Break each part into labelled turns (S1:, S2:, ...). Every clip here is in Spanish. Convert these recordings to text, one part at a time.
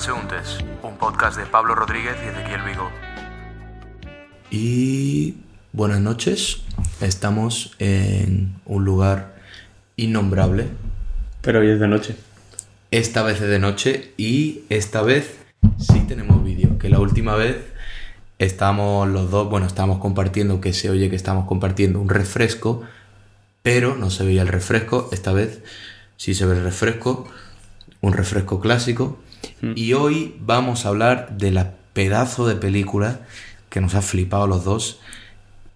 S1: Transeúntes, un podcast de Pablo Rodríguez y Ezequiel Vigo.
S2: Y buenas noches, estamos en un lugar innombrable.
S3: Pero hoy es de noche.
S2: Esta vez es de noche y esta vez sí tenemos vídeo, que la última vez estábamos los dos, bueno, estábamos compartiendo, que se oye que estamos compartiendo un refresco, pero no se veía el refresco, esta vez sí se ve el refresco, un refresco clásico. Y hoy vamos a hablar de la pedazo de película que nos ha flipado los dos,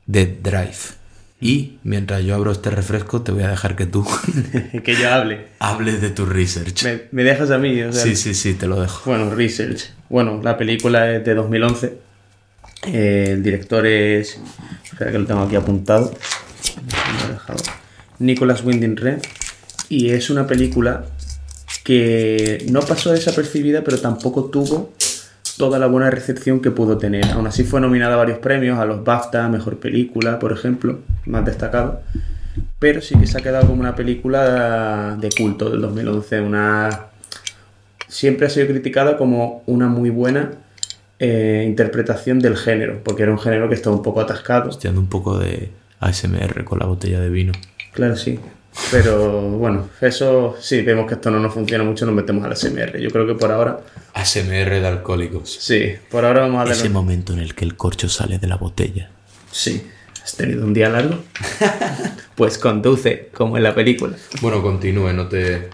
S2: de Drive. Y mientras yo abro este refresco, te voy a dejar que tú
S3: que yo hable.
S2: hables de tu research.
S3: Me, me dejas a mí, o sea,
S2: Sí, sí, sí, te lo dejo.
S3: Bueno, Research. Bueno, la película es de 2011. Eh, el director es. Espera que lo tengo aquí apuntado. Me lo he dejado. Nicolas Winding Refn. Y es una película que no pasó desapercibida, pero tampoco tuvo toda la buena recepción que pudo tener. Aún así fue nominada a varios premios, a los BAFTA, Mejor Película, por ejemplo, más destacado. Pero sí que se ha quedado como una película de culto del 2011, una siempre ha sido criticada como una muy buena eh, interpretación del género, porque era un género que estaba un poco atascado.
S2: Estoy dando un poco de ASMR con la botella de vino.
S3: Claro, sí. Pero bueno, eso sí, vemos que esto no nos funciona mucho, nos metemos al SMR. Yo creo que por ahora,
S2: ASMR de alcohólicos.
S3: sí, por ahora vamos a
S2: Ese momento en el que el corcho sale de la botella.
S3: Sí, ¿has tenido un día largo? pues conduce, como en la película.
S2: Bueno, continúe, no te,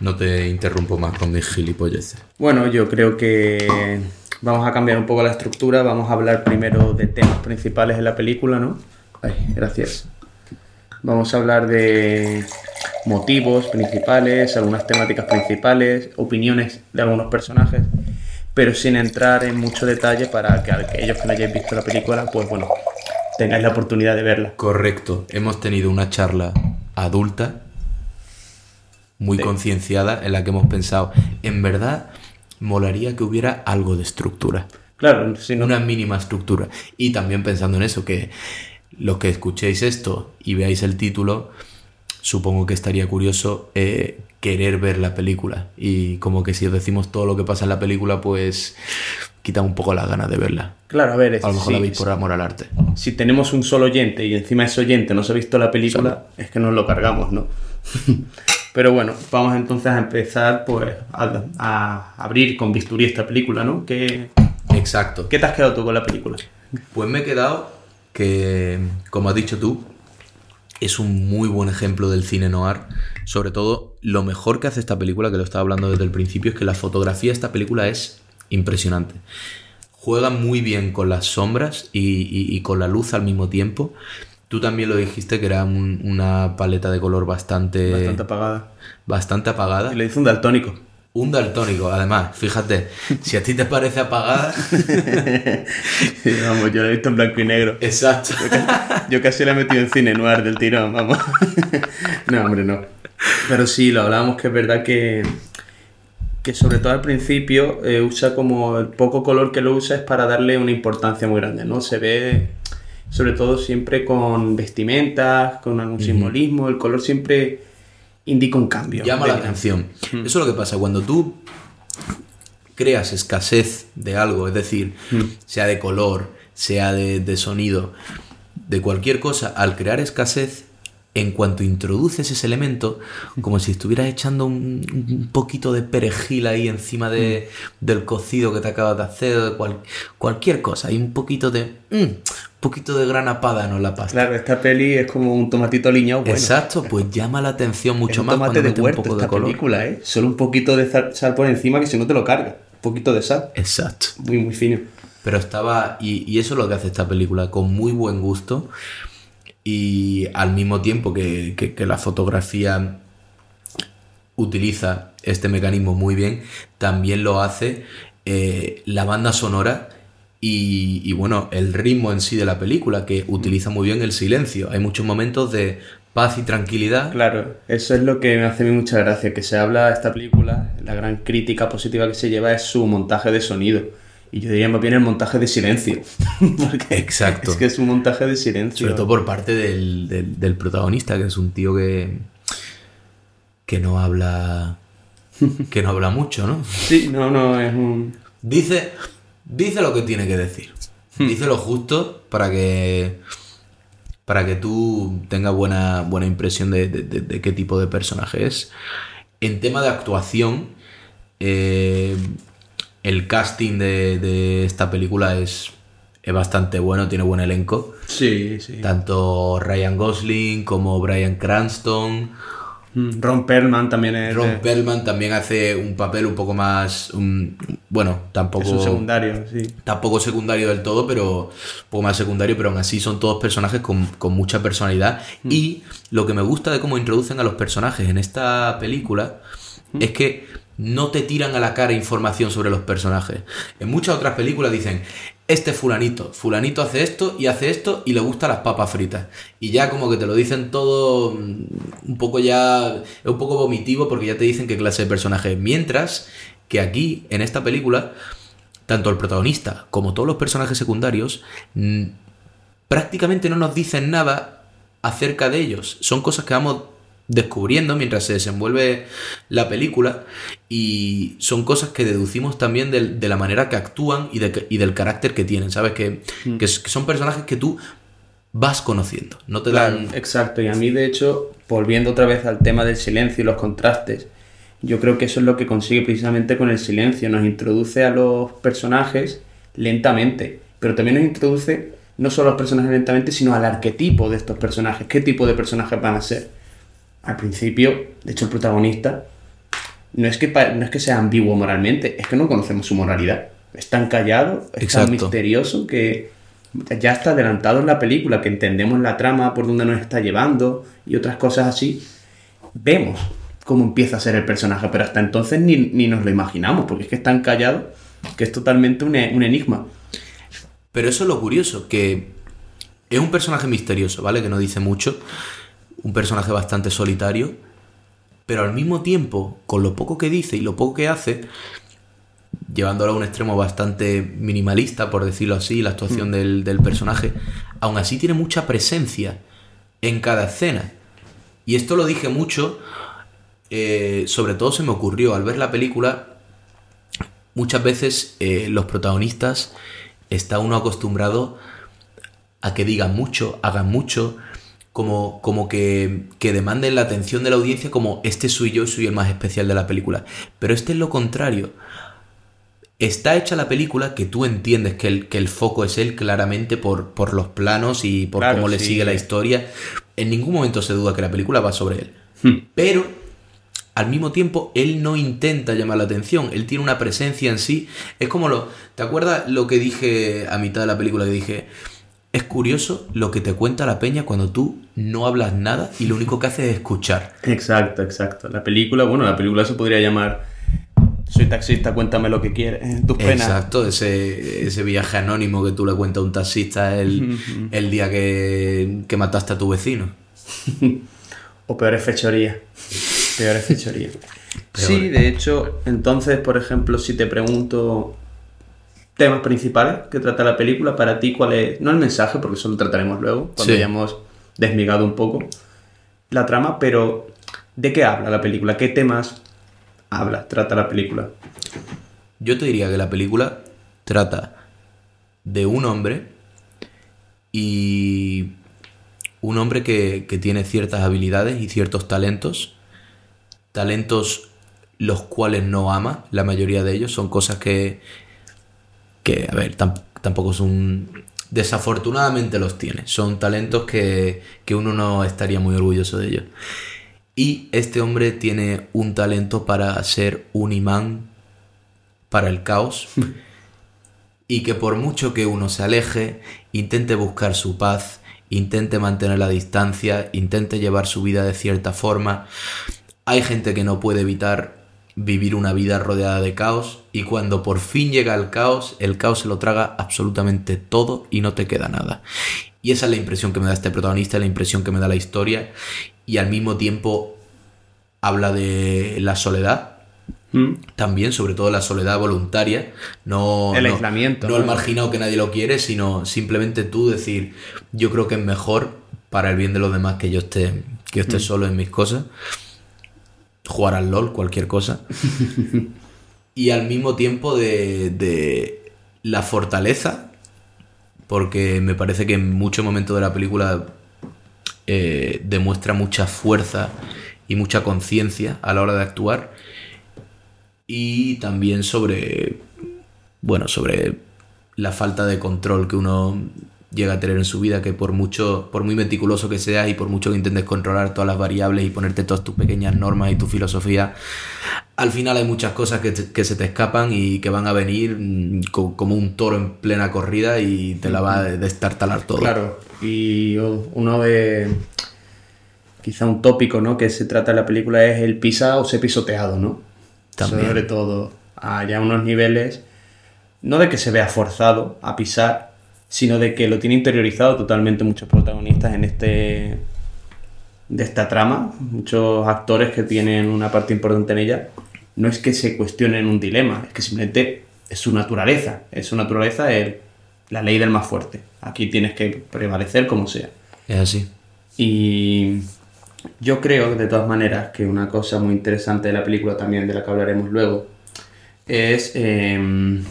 S2: no te interrumpo más con mis gilipolleces.
S3: Bueno, yo creo que vamos a cambiar un poco la estructura. Vamos a hablar primero de temas principales de la película, ¿no? Ay, gracias. Vamos a hablar de motivos principales, algunas temáticas principales, opiniones de algunos personajes, pero sin entrar en mucho detalle para que aquellos que no hayáis visto la película, pues bueno, tengáis la oportunidad de verla.
S2: Correcto, hemos tenido una charla adulta, muy
S3: Sí.
S2: concienciada, en la que hemos pensado, en verdad, molaría que hubiera algo de estructura.
S3: Claro, si no,
S2: una mínima estructura. Y también pensando en eso, que los que escuchéis esto y veáis el título, supongo que estaría curioso eh, querer ver la película. Y como que si os decimos todo lo que pasa en la película, pues quita un poco las ganas de verla.
S3: claro, a ver,
S2: A lo mejor la veis por amor al arte.
S3: si tenemos un solo oyente y encima ese oyente no se ha visto la película, es que nos lo cargamos, ¿no? Pero bueno, vamos entonces a empezar pues a, a abrir con bisturí esta película, ¿no? ¿Qué,
S2: Exacto.
S3: ¿Qué te has quedado tú con la película?
S2: Pues me he quedado que, como has dicho tú, es un muy buen ejemplo del cine noir. Sobre todo, lo mejor que hace esta película, que lo estaba hablando desde el principio, es que la fotografía de esta película es impresionante. Juega muy bien con las sombras y, y- y con la luz al mismo tiempo. Tú también lo dijiste que era un- una paleta de color bastante,
S3: Bastante apagada.
S2: bastante apagada.
S3: Y le hizo un daltónico.
S2: Un daltónico, además, fíjate, si a ti te parece apagada.
S3: Sí, vamos, yo lo he visto en blanco y negro.
S2: Exacto.
S3: Yo casi la he metido en cine noir del tirón, vamos. No, hombre, no. Pero sí, lo hablábamos que es verdad que, que sobre todo al principio eh, usa como el poco color que lo usa es para darle una importancia muy grande, ¿no? Se ve sobre todo siempre con vestimentas, con algún simbolismo, el color siempre indica un cambio.
S2: llama la
S3: dinámica.
S2: atención. Eso es lo que pasa cuando tú creas escasez de algo, es decir, sea de color, sea de, de sonido, de cualquier cosa, al crear escasez, en cuanto introduces ese elemento, como si estuvieras echando un, un poquito de perejil ahí encima de, del cocido que te acabas de hacer, de cual- cualquier cosa, hay un poquito de... mm, poquito de grana padano en la pasta.
S3: Claro, esta peli es como un tomatito aliñado bueno.
S2: Exacto, pues llama la atención
S3: Es
S2: mucho
S3: un
S2: más
S3: tomate
S2: cuando
S3: de
S2: mete un
S3: huerto
S2: poco de
S3: esta
S2: color.
S3: película, ¿eh? Solo un poquito de sal, sal por encima que si no te lo carga. Un poquito de sal.
S2: Exacto.
S3: Muy, muy fino.
S2: Pero estaba, y, y eso es lo que hace esta película, con muy buen gusto y al mismo tiempo que, que- la fotografía utiliza este mecanismo muy bien, también lo hace eh, la banda sonora y, y, bueno, el ritmo en sí de la película, que utiliza muy bien el silencio. Hay muchos momentos de paz y tranquilidad.
S3: Claro, eso es lo que me hace a mucha gracia, que se habla de esta película, la gran crítica positiva que se lleva es su montaje de sonido. Y yo diría más bien el montaje de silencio. Porque
S2: Exacto.
S3: Es que es un montaje de silencio.
S2: Sobre todo por parte del, del- del protagonista, que es un tío que, que no habla que no habla mucho, ¿no?
S3: Sí, no, no, es un...
S2: Dice, dice lo que tiene que decir. Dice lo justo para que para que tú tengas buena, buena impresión de, de- de- de qué tipo de personaje es. En tema de actuación, eh, el casting de, de esta película es, es bastante bueno, tiene buen elenco.
S3: Sí, sí.
S2: Tanto Ryan Gosling como Brian Cranston.
S3: Mm, Ron Perlman también es,
S2: Ron Perlman también hace un papel un poco más... un- bueno, tampoco...
S3: es un secundario, sí.
S2: tampoco secundario del todo, pero un poco más secundario, pero aún así son todos personajes con, con mucha personalidad. Y lo que me gusta de cómo introducen a los personajes en esta película es que no te tiran a la cara información sobre los personajes. En muchas otras películas dicen, este fulanito, fulanito hace esto y hace esto y le gustan las papas fritas. Y ya como que te lo dicen todo mm, un poco ya, es un poco vomitivo porque ya te dicen qué clase de personaje es. Mientras que aquí, en esta película, tanto el protagonista como todos los personajes secundarios mm, prácticamente no nos dicen nada acerca de ellos. Son cosas que vamos descubriendo mientras se desenvuelve la película y son cosas que deducimos también del- de, la manera que actúan y, de- y del carácter que tienen, ¿sabes? Que, que que son personajes que tú vas conociendo, no te
S3: Claro,
S2: dan...
S3: exacto. Y a mí, de hecho, volviendo otra vez al tema del silencio y los contrastes, yo creo que eso es lo que consigue precisamente con el silencio. Nos introduce a los personajes lentamente, pero también nos introduce no solo a los personajes lentamente, sino al arquetipo de estos personajes. ¿Qué tipo de personajes van a ser? Al principio, de hecho, el protagonista no es que, no es que sea ambiguo moralmente, es que no conocemos su moralidad. Es tan callado, es tan misterioso que ya está adelantado en la película, que entendemos la trama por donde nos está llevando y otras cosas así. Vemos cómo empieza a ser el personaje, pero hasta entonces ni, ni nos lo imaginamos, porque es que es tan callado que es totalmente un, un enigma.
S2: Pero eso es lo curioso, que es un personaje misterioso, ¿vale? Que no dice mucho, un personaje bastante solitario, pero al mismo tiempo, con lo poco que dice y lo poco que hace, llevándolo a un extremo bastante minimalista, por decirlo así, la actuación del, del personaje, aún así tiene mucha presencia en cada escena. Y esto lo dije mucho, eh, sobre todo se me ocurrió al ver la película, muchas veces eh, los protagonistas está uno acostumbrado a que digan mucho, hagan mucho, como, como que, que demanden la atención de la audiencia como este soy yo, soy el más especial de la película. Pero este es lo contrario. Está hecha la película que tú entiendes que el, que el foco es él claramente por, por los planos y por
S3: Claro,
S2: cómo le
S3: sí.
S2: sigue la historia. En ningún momento se duda que la película va sobre él. Pero al mismo tiempo él no intenta llamar la atención, él tiene una presencia en sí. Es como lo. ¿Te acuerdas lo que dije a mitad de la película que dije? Es curioso lo que te cuenta la peña cuando tú no hablas nada y lo único que haces es escuchar.
S3: Exacto, exacto. La película, bueno, la película se podría llamar Soy taxista, cuéntame lo que quieres, eh, tus penas.
S2: Exacto, ese, ese viaje anónimo que tú le cuentas a un taxista el, el día que, que mataste a tu vecino.
S3: O peores fechorías. Peores fechorías. Sí, de hecho, entonces, por ejemplo, si te pregunto temas principales que trata la película, para ti, ¿cuál es? No el mensaje, porque eso lo trataremos luego, cuando
S2: Sí.
S3: hayamos desmigado un poco la trama, pero ¿de qué habla la película? ¿Qué temas habla, trata la película?
S2: Yo te diría que la película trata de un hombre y un hombre que, que tiene ciertas habilidades y ciertos talentos, talentos los cuales no ama, la mayoría de ellos son cosas que, que a ver, tam- tampoco son... Desafortunadamente los tiene, son talentos que, que uno no estaría muy orgulloso de ellos. Y este hombre tiene un talento para ser un imán para el caos y que por mucho que uno se aleje, intente buscar su paz, intente mantener la distancia, intente llevar su vida de cierta forma, hay gente que no puede evitar vivir una vida rodeada de caos y cuando por fin llega el caos, el caos se lo traga absolutamente todo y no te queda nada. Y esa es la impresión que me da este protagonista, la impresión que me da la historia y al mismo tiempo habla de la soledad,
S3: ¿Mm?
S2: también, sobre todo la soledad voluntaria, no
S3: El
S2: no-
S3: aislamiento,
S2: no
S3: ¿no?
S2: el marginado que nadie lo quiere, sino simplemente tú decir, yo creo que es mejor para el bien de los demás que yo esté, que yo esté
S3: Mm.
S2: solo en mis cosas. Jugar al LOL, cualquier cosa. y al mismo tiempo de, de la fortaleza, porque me parece que en muchos momentos de la película eh, demuestra mucha fuerza y mucha conciencia a la hora de actuar. Y también sobre, bueno, sobre la falta de control que uno llega a tener en su vida, que por mucho, por muy meticuloso que seas y por mucho que intentes controlar todas las variables y ponerte todas tus pequeñas normas y tu filosofía, al final hay muchas cosas que, te- que se te escapan y que van a venir mm, co- como un toro en plena corrida y te la va a destartalar todo.
S3: Claro, y uno de. Quizá un tópico, ¿no? Que se trata en la película es el pisa o ser pisoteado, ¿no?
S2: También.
S3: Sobre todo, a ya unos niveles. No de que se vea forzado a pisar, sino de que lo tiene interiorizado totalmente muchos protagonistas en este. de esta trama. Muchos actores que tienen una parte importante en ella. No es que se cuestionen un dilema, es que simplemente es su naturaleza. Es su naturaleza el, la ley del más fuerte. Aquí tienes que prevalecer como sea.
S2: Es así.
S3: Y yo creo, de todas maneras, que una cosa muy interesante de la película también, de la que hablaremos luego, es eh,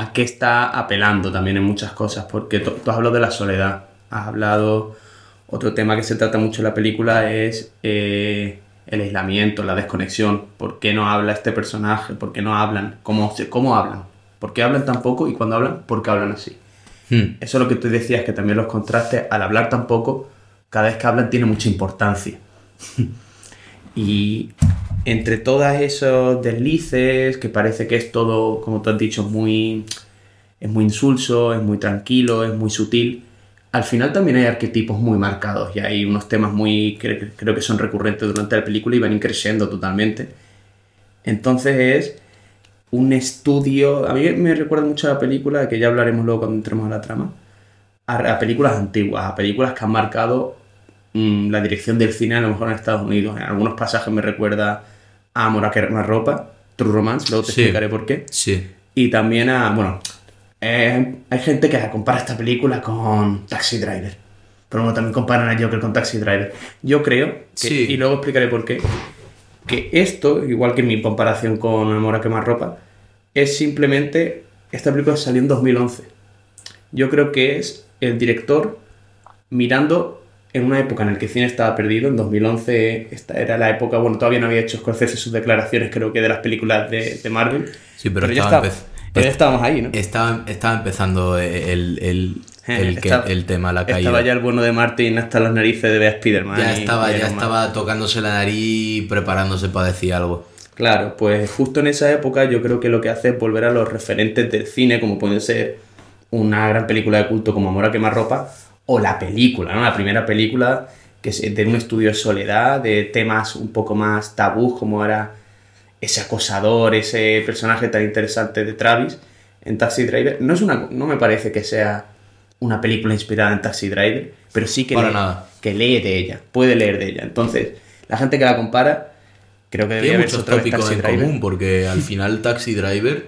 S3: a qué está apelando también en muchas cosas, porque tú, tú has hablado de la soledad, has hablado, otro tema que se trata mucho en la película es eh, el aislamiento, la desconexión, por qué no habla este personaje, por qué no hablan, cómo, cómo hablan, por qué hablan tan poco y cuando hablan, por qué hablan así.
S2: Hmm.
S3: Eso es lo que tú decías, que también los contrastes, al hablar tan poco, cada vez que hablan tiene mucha importancia. y entre todos esos deslices, que parece que es todo, como tú has dicho, muy, es muy insulso, es muy tranquilo, es muy sutil, al final también hay arquetipos muy marcados y hay unos temas muy, cre- creo que son recurrentes durante la película y van creciendo totalmente. Entonces es un estudio. A mí me recuerda mucho a la película, que ya hablaremos luego cuando entremos a la trama, a películas antiguas, a películas que han marcado mm, la dirección del cine, a lo mejor en Estados Unidos. En algunos pasajes me recuerda a Amor a querer más ropa, True Romance, luego te
S2: Sí.
S3: explicaré por qué.
S2: Sí.
S3: Y también a, bueno, eh, hay gente que compara esta película con Taxi Driver. Pero bueno, también comparan a Joker con Taxi Driver. Yo creo, que,
S2: Sí.
S3: y luego explicaré por qué, que esto, igual que mi comparación con Amor a quemar ropa, es simplemente, esta película salió en 2011. Yo creo que es el director mirando en una época en la que el cine estaba perdido, en 2011 esta era la época, bueno, todavía no había hecho Scorsese sus declaraciones, creo que de las películas de, de Marvel.
S2: Sí, pero
S3: ya,
S2: estaba
S3: pero ya estábamos ahí, ¿no?
S2: Estaba, estaba empezando el, el, el, que-
S3: Estaba-
S2: el tema, la caída.
S3: Estaba ya el bueno de Martin hasta las narices de ver a Spider-Man.
S2: Ya estaba, ya estaba tocándose la nariz, preparándose para decir algo.
S3: Claro, pues justo en esa época yo creo que lo que hace es volver a los referentes del cine, como pueden ser una gran película de culto como Amor a quemar ropa, o la película, ¿no? La primera película que es de un estudio de soledad, de temas un poco más tabús, como era ese acosador, ese personaje tan interesante de Travis en Taxi Driver. No, es una, no me parece que sea una película inspirada en Taxi Driver, pero sí que,
S2: Para
S3: lee,
S2: nada.
S3: que lee de ella, puede leer de ella. Entonces, la gente que la compara, creo que debería
S2: Tiene muchos tópicos
S3: Taxi
S2: en
S3: Driver.
S2: común, porque al final Taxi Driver,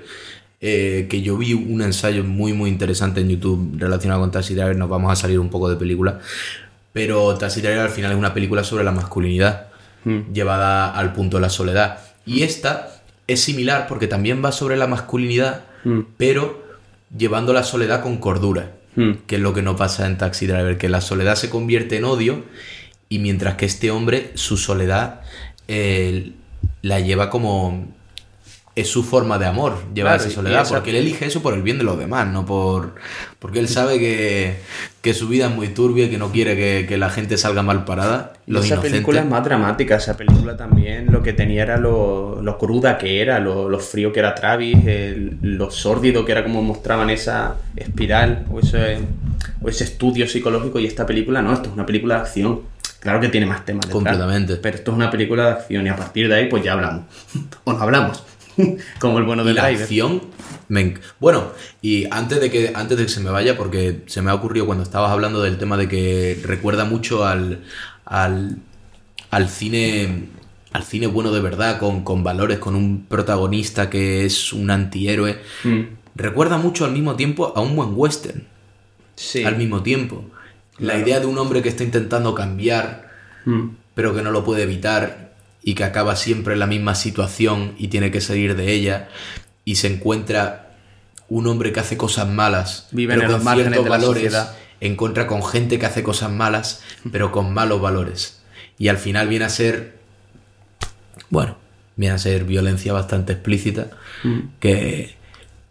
S2: eh, que yo vi un ensayo muy muy interesante en YouTube relacionado con Taxi Driver, nos vamos a salir un poco de película, pero Taxi Driver al final es una película sobre la masculinidad,
S3: Hmm.
S2: llevada al punto de la soledad. Y esta es similar porque también va sobre la masculinidad,
S3: Hmm.
S2: pero llevando la soledad con cordura,
S3: Hmm.
S2: que es lo que no pasa en Taxi Driver, que la soledad se convierte en odio y mientras que este hombre, su soledad, eh, la lleva como... Es su forma de amor, llevar
S3: Claro,
S2: esa
S3: y
S2: soledad, porque él elige eso por el bien de los demás, no por... Porque él sabe que, que su vida es muy turbia, que no quiere que, que la gente salga mal parada.
S3: Y
S2: Los
S3: esa
S2: inocentes.
S3: película es más dramática, esa película también lo que tenía era lo, lo cruda que era, lo, lo frío que era Travis, el- lo sórdido que era como mostraban esa espiral o ese, o ese estudio psicológico y esta película no, esto es una película de acción. Claro que tiene más temas. detrás,
S2: Completamente.
S3: Pero esto es una película de acción y a partir de ahí pues ya hablamos. o no hablamos. como el bueno
S2: Y
S3: de
S2: la acción. me bueno, y antes de que antes de que se me vaya, porque se me ha ocurrido cuando estabas hablando del tema de que recuerda mucho al, al, al cine. Al cine bueno de verdad, con, con valores, con un protagonista que es un antihéroe.
S3: Mm.
S2: Recuerda mucho al mismo tiempo a un buen western.
S3: Sí.
S2: Al mismo tiempo. La idea de un hombre que está intentando cambiar,
S3: Mm.
S2: pero que no lo puede evitar y que acaba siempre en la misma situación y tiene que salir de ella y se encuentra un hombre que hace cosas malas,
S3: Vive en
S2: pero
S3: los
S2: con
S3: márgenes
S2: ciertos
S3: de la
S2: valores,
S3: sociedad.
S2: encuentra con gente que hace cosas malas, pero con malos valores. Y al final viene a ser, bueno, viene a ser violencia bastante explícita,
S3: Mm.
S2: que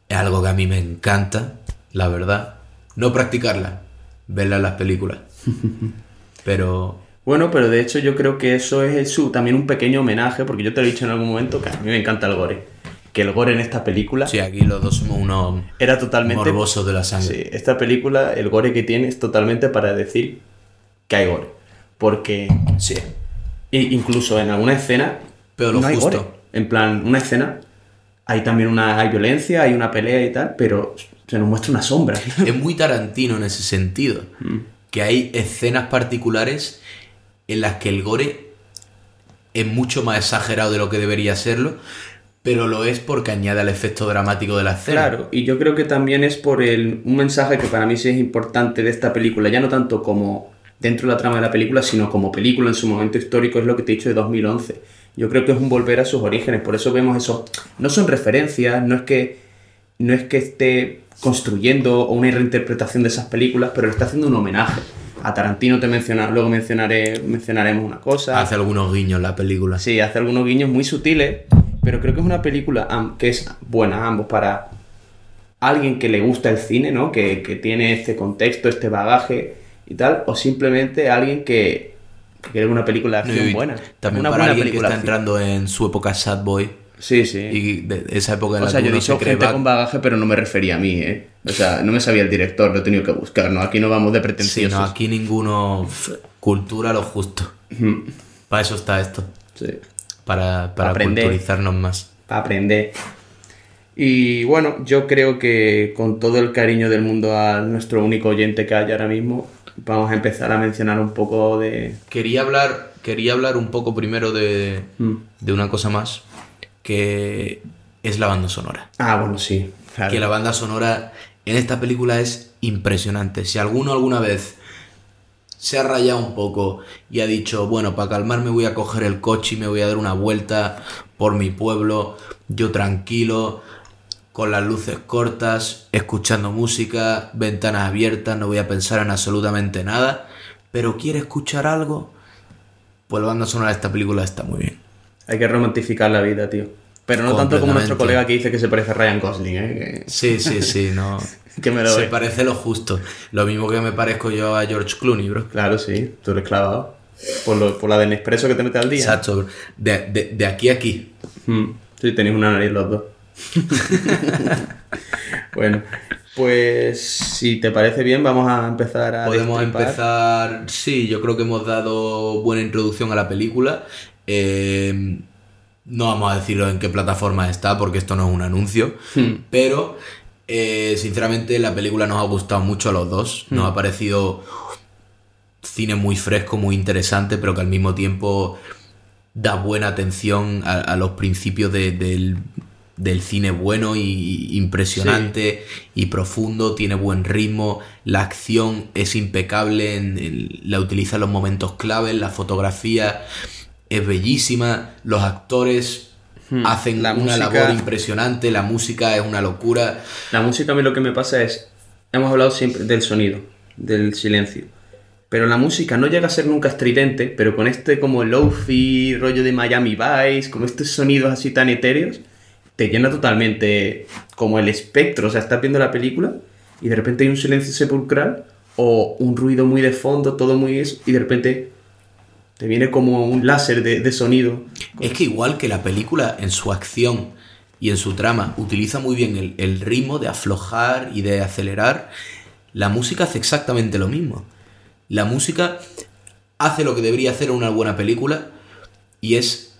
S2: es algo que a mí me encanta, la verdad. No practicarla, verla en las películas. Pero
S3: Bueno, pero de hecho yo creo que eso es su, también un pequeño homenaje, porque yo te lo he dicho en algún momento que a mí me encanta el gore. Que el gore en esta película
S2: sí, aquí los dos somos unos
S3: era totalmente...
S2: morbosos de la sangre.
S3: Sí, esta película, el gore que tiene es totalmente para decir que hay gore. Porque
S2: Sí.
S3: e- incluso en alguna escena
S2: Pero lo
S3: no hay
S2: justo.
S3: gore. En plan, una escena, hay también una hay violencia, hay una pelea y tal, pero se nos muestra una sombra.
S2: Es muy Tarantino en ese sentido. Que hay escenas particulares en las que el gore es mucho más exagerado de lo que debería serlo, pero lo es porque añade al efecto dramático de la escena.
S3: Claro, y yo creo que también es por el, un mensaje que para mí sí es importante de esta película, ya no tanto como dentro de la trama de la película, sino como película en su momento histórico, es lo que te he dicho de 2011. Yo creo que es un volver a sus orígenes, por eso vemos eso. No son referencias, no es que, no es que esté construyendo una reinterpretación de esas películas, pero le está haciendo un homenaje. A Tarantino te menciona, luego mencionaré, mencionaremos una cosa.
S2: Hace algunos guiños la película.
S3: Sí, hace algunos guiños muy sutiles, pero creo que es una película que es buena ambos para alguien que le gusta el cine, ¿no? Que, que tiene este contexto, este bagaje y tal, o simplemente alguien que, que quiere una película de acción buena.
S2: También
S3: una
S2: para
S3: buena
S2: alguien que
S3: película
S2: está
S3: de acción.
S2: entrando en su época sad boy
S3: Sí, sí.
S2: y de esa época en
S3: o
S2: la
S3: sea, yo he dicho gente con bagaje, pero no me refería a mí, ¿eh? O sea, no me sabía el director, lo he tenido que buscar, ¿no? Aquí no vamos de
S2: Sí,
S3: pretenciosos.
S2: no, aquí ninguno cultura lo justo. Para eso está esto,
S3: Sí.
S2: para, para
S3: Aprender.
S2: culturizarnos más.
S3: para aprender. Y bueno, yo creo que con todo el cariño del mundo a nuestro único oyente que hay ahora mismo, vamos a empezar a mencionar un poco de...
S2: Quería hablar, quería hablar un poco primero de,
S3: Mm.
S2: de una cosa más, que es la banda sonora.
S3: Ah, bueno, sí. claro.
S2: Que la banda sonora en esta película es impresionante. Si alguno alguna vez se ha rayado un poco y ha dicho, bueno, para calmarme voy a coger el coche y me voy a dar una vuelta por mi pueblo, yo tranquilo, con las luces cortas, escuchando música, ventanas abiertas, no voy a pensar en absolutamente nada, pero quiere escuchar algo, pues la banda sonora de esta película está muy bien.
S3: Hay que romantificar la vida, tío. Pero no tanto como nuestro colega que dice que se parece a Ryan Gosling, ¿eh?
S2: Sí, sí, sí, no.
S3: Que, me lo
S2: Se
S3: ve.
S2: parece lo justo. Lo mismo que me parezco yo a George Clooney, bro.
S3: Claro, sí. Tú eres clavado. Por, lo, por la de Nespresso que te mete al día.
S2: Exacto, bro. De, de- de aquí a aquí.
S3: Mm, Sí, tenéis una nariz los dos. bueno, pues si te parece bien, vamos a empezar a.
S2: Podemos
S3: destripar.
S2: empezar. Sí, yo creo que hemos dado buena introducción a la película. Eh, no vamos a decirlo en qué plataforma está, porque esto no es un anuncio.
S3: Hmm.
S2: Pero, eh, sinceramente, la película nos ha gustado mucho a los dos. Nos
S3: Hmm.
S2: ha parecido cine muy fresco, muy interesante, pero que al mismo tiempo da buena atención a, a los principios de- del, del cine bueno y impresionante y profundo, tiene buen ritmo, la acción es impecable, en- en- la utiliza en los momentos claves, la fotografía es bellísima, los actores hacen
S3: Hmm. La
S2: una
S3: música-
S2: labor impresionante, la música es una locura.
S3: La música a mí lo que me pasa es, hemos hablado siempre del sonido, del silencio, pero la música no llega a ser nunca estridente, pero con este como lofi, rollo de Miami Vice, como estos sonidos así tan etéreos, te llena totalmente como el espectro, o sea, estás viendo la película y de repente hay un silencio sepulcral o un ruido muy de fondo, todo muy eso, y de repente te viene como un láser de, sonido.
S2: Es que igual que la película en su acción y en su trama utiliza muy bien el ritmo de aflojar y de acelerar, la música hace exactamente lo mismo. La música hace lo que debería hacer una buena película y es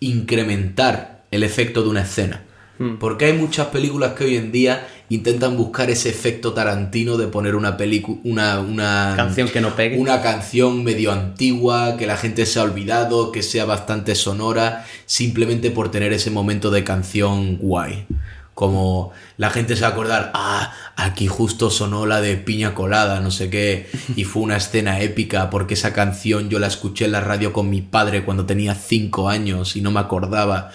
S2: incrementar el efecto de una escena.
S3: Hmm.
S2: Porque hay muchas películas que hoy en día intentan buscar ese efecto tarantino de poner una película, una, una
S3: Canción que no pegue.
S2: una canción medio antigua, que la gente se ha olvidado, que sea bastante sonora, simplemente por tener ese momento de canción guay. Como la gente se va a acordar, ah, aquí justo sonó la de Piña Colada, no sé qué, y fue una escena épica porque esa canción yo la escuché en la radio con mi padre cuando tenía 5 años y no me acordaba.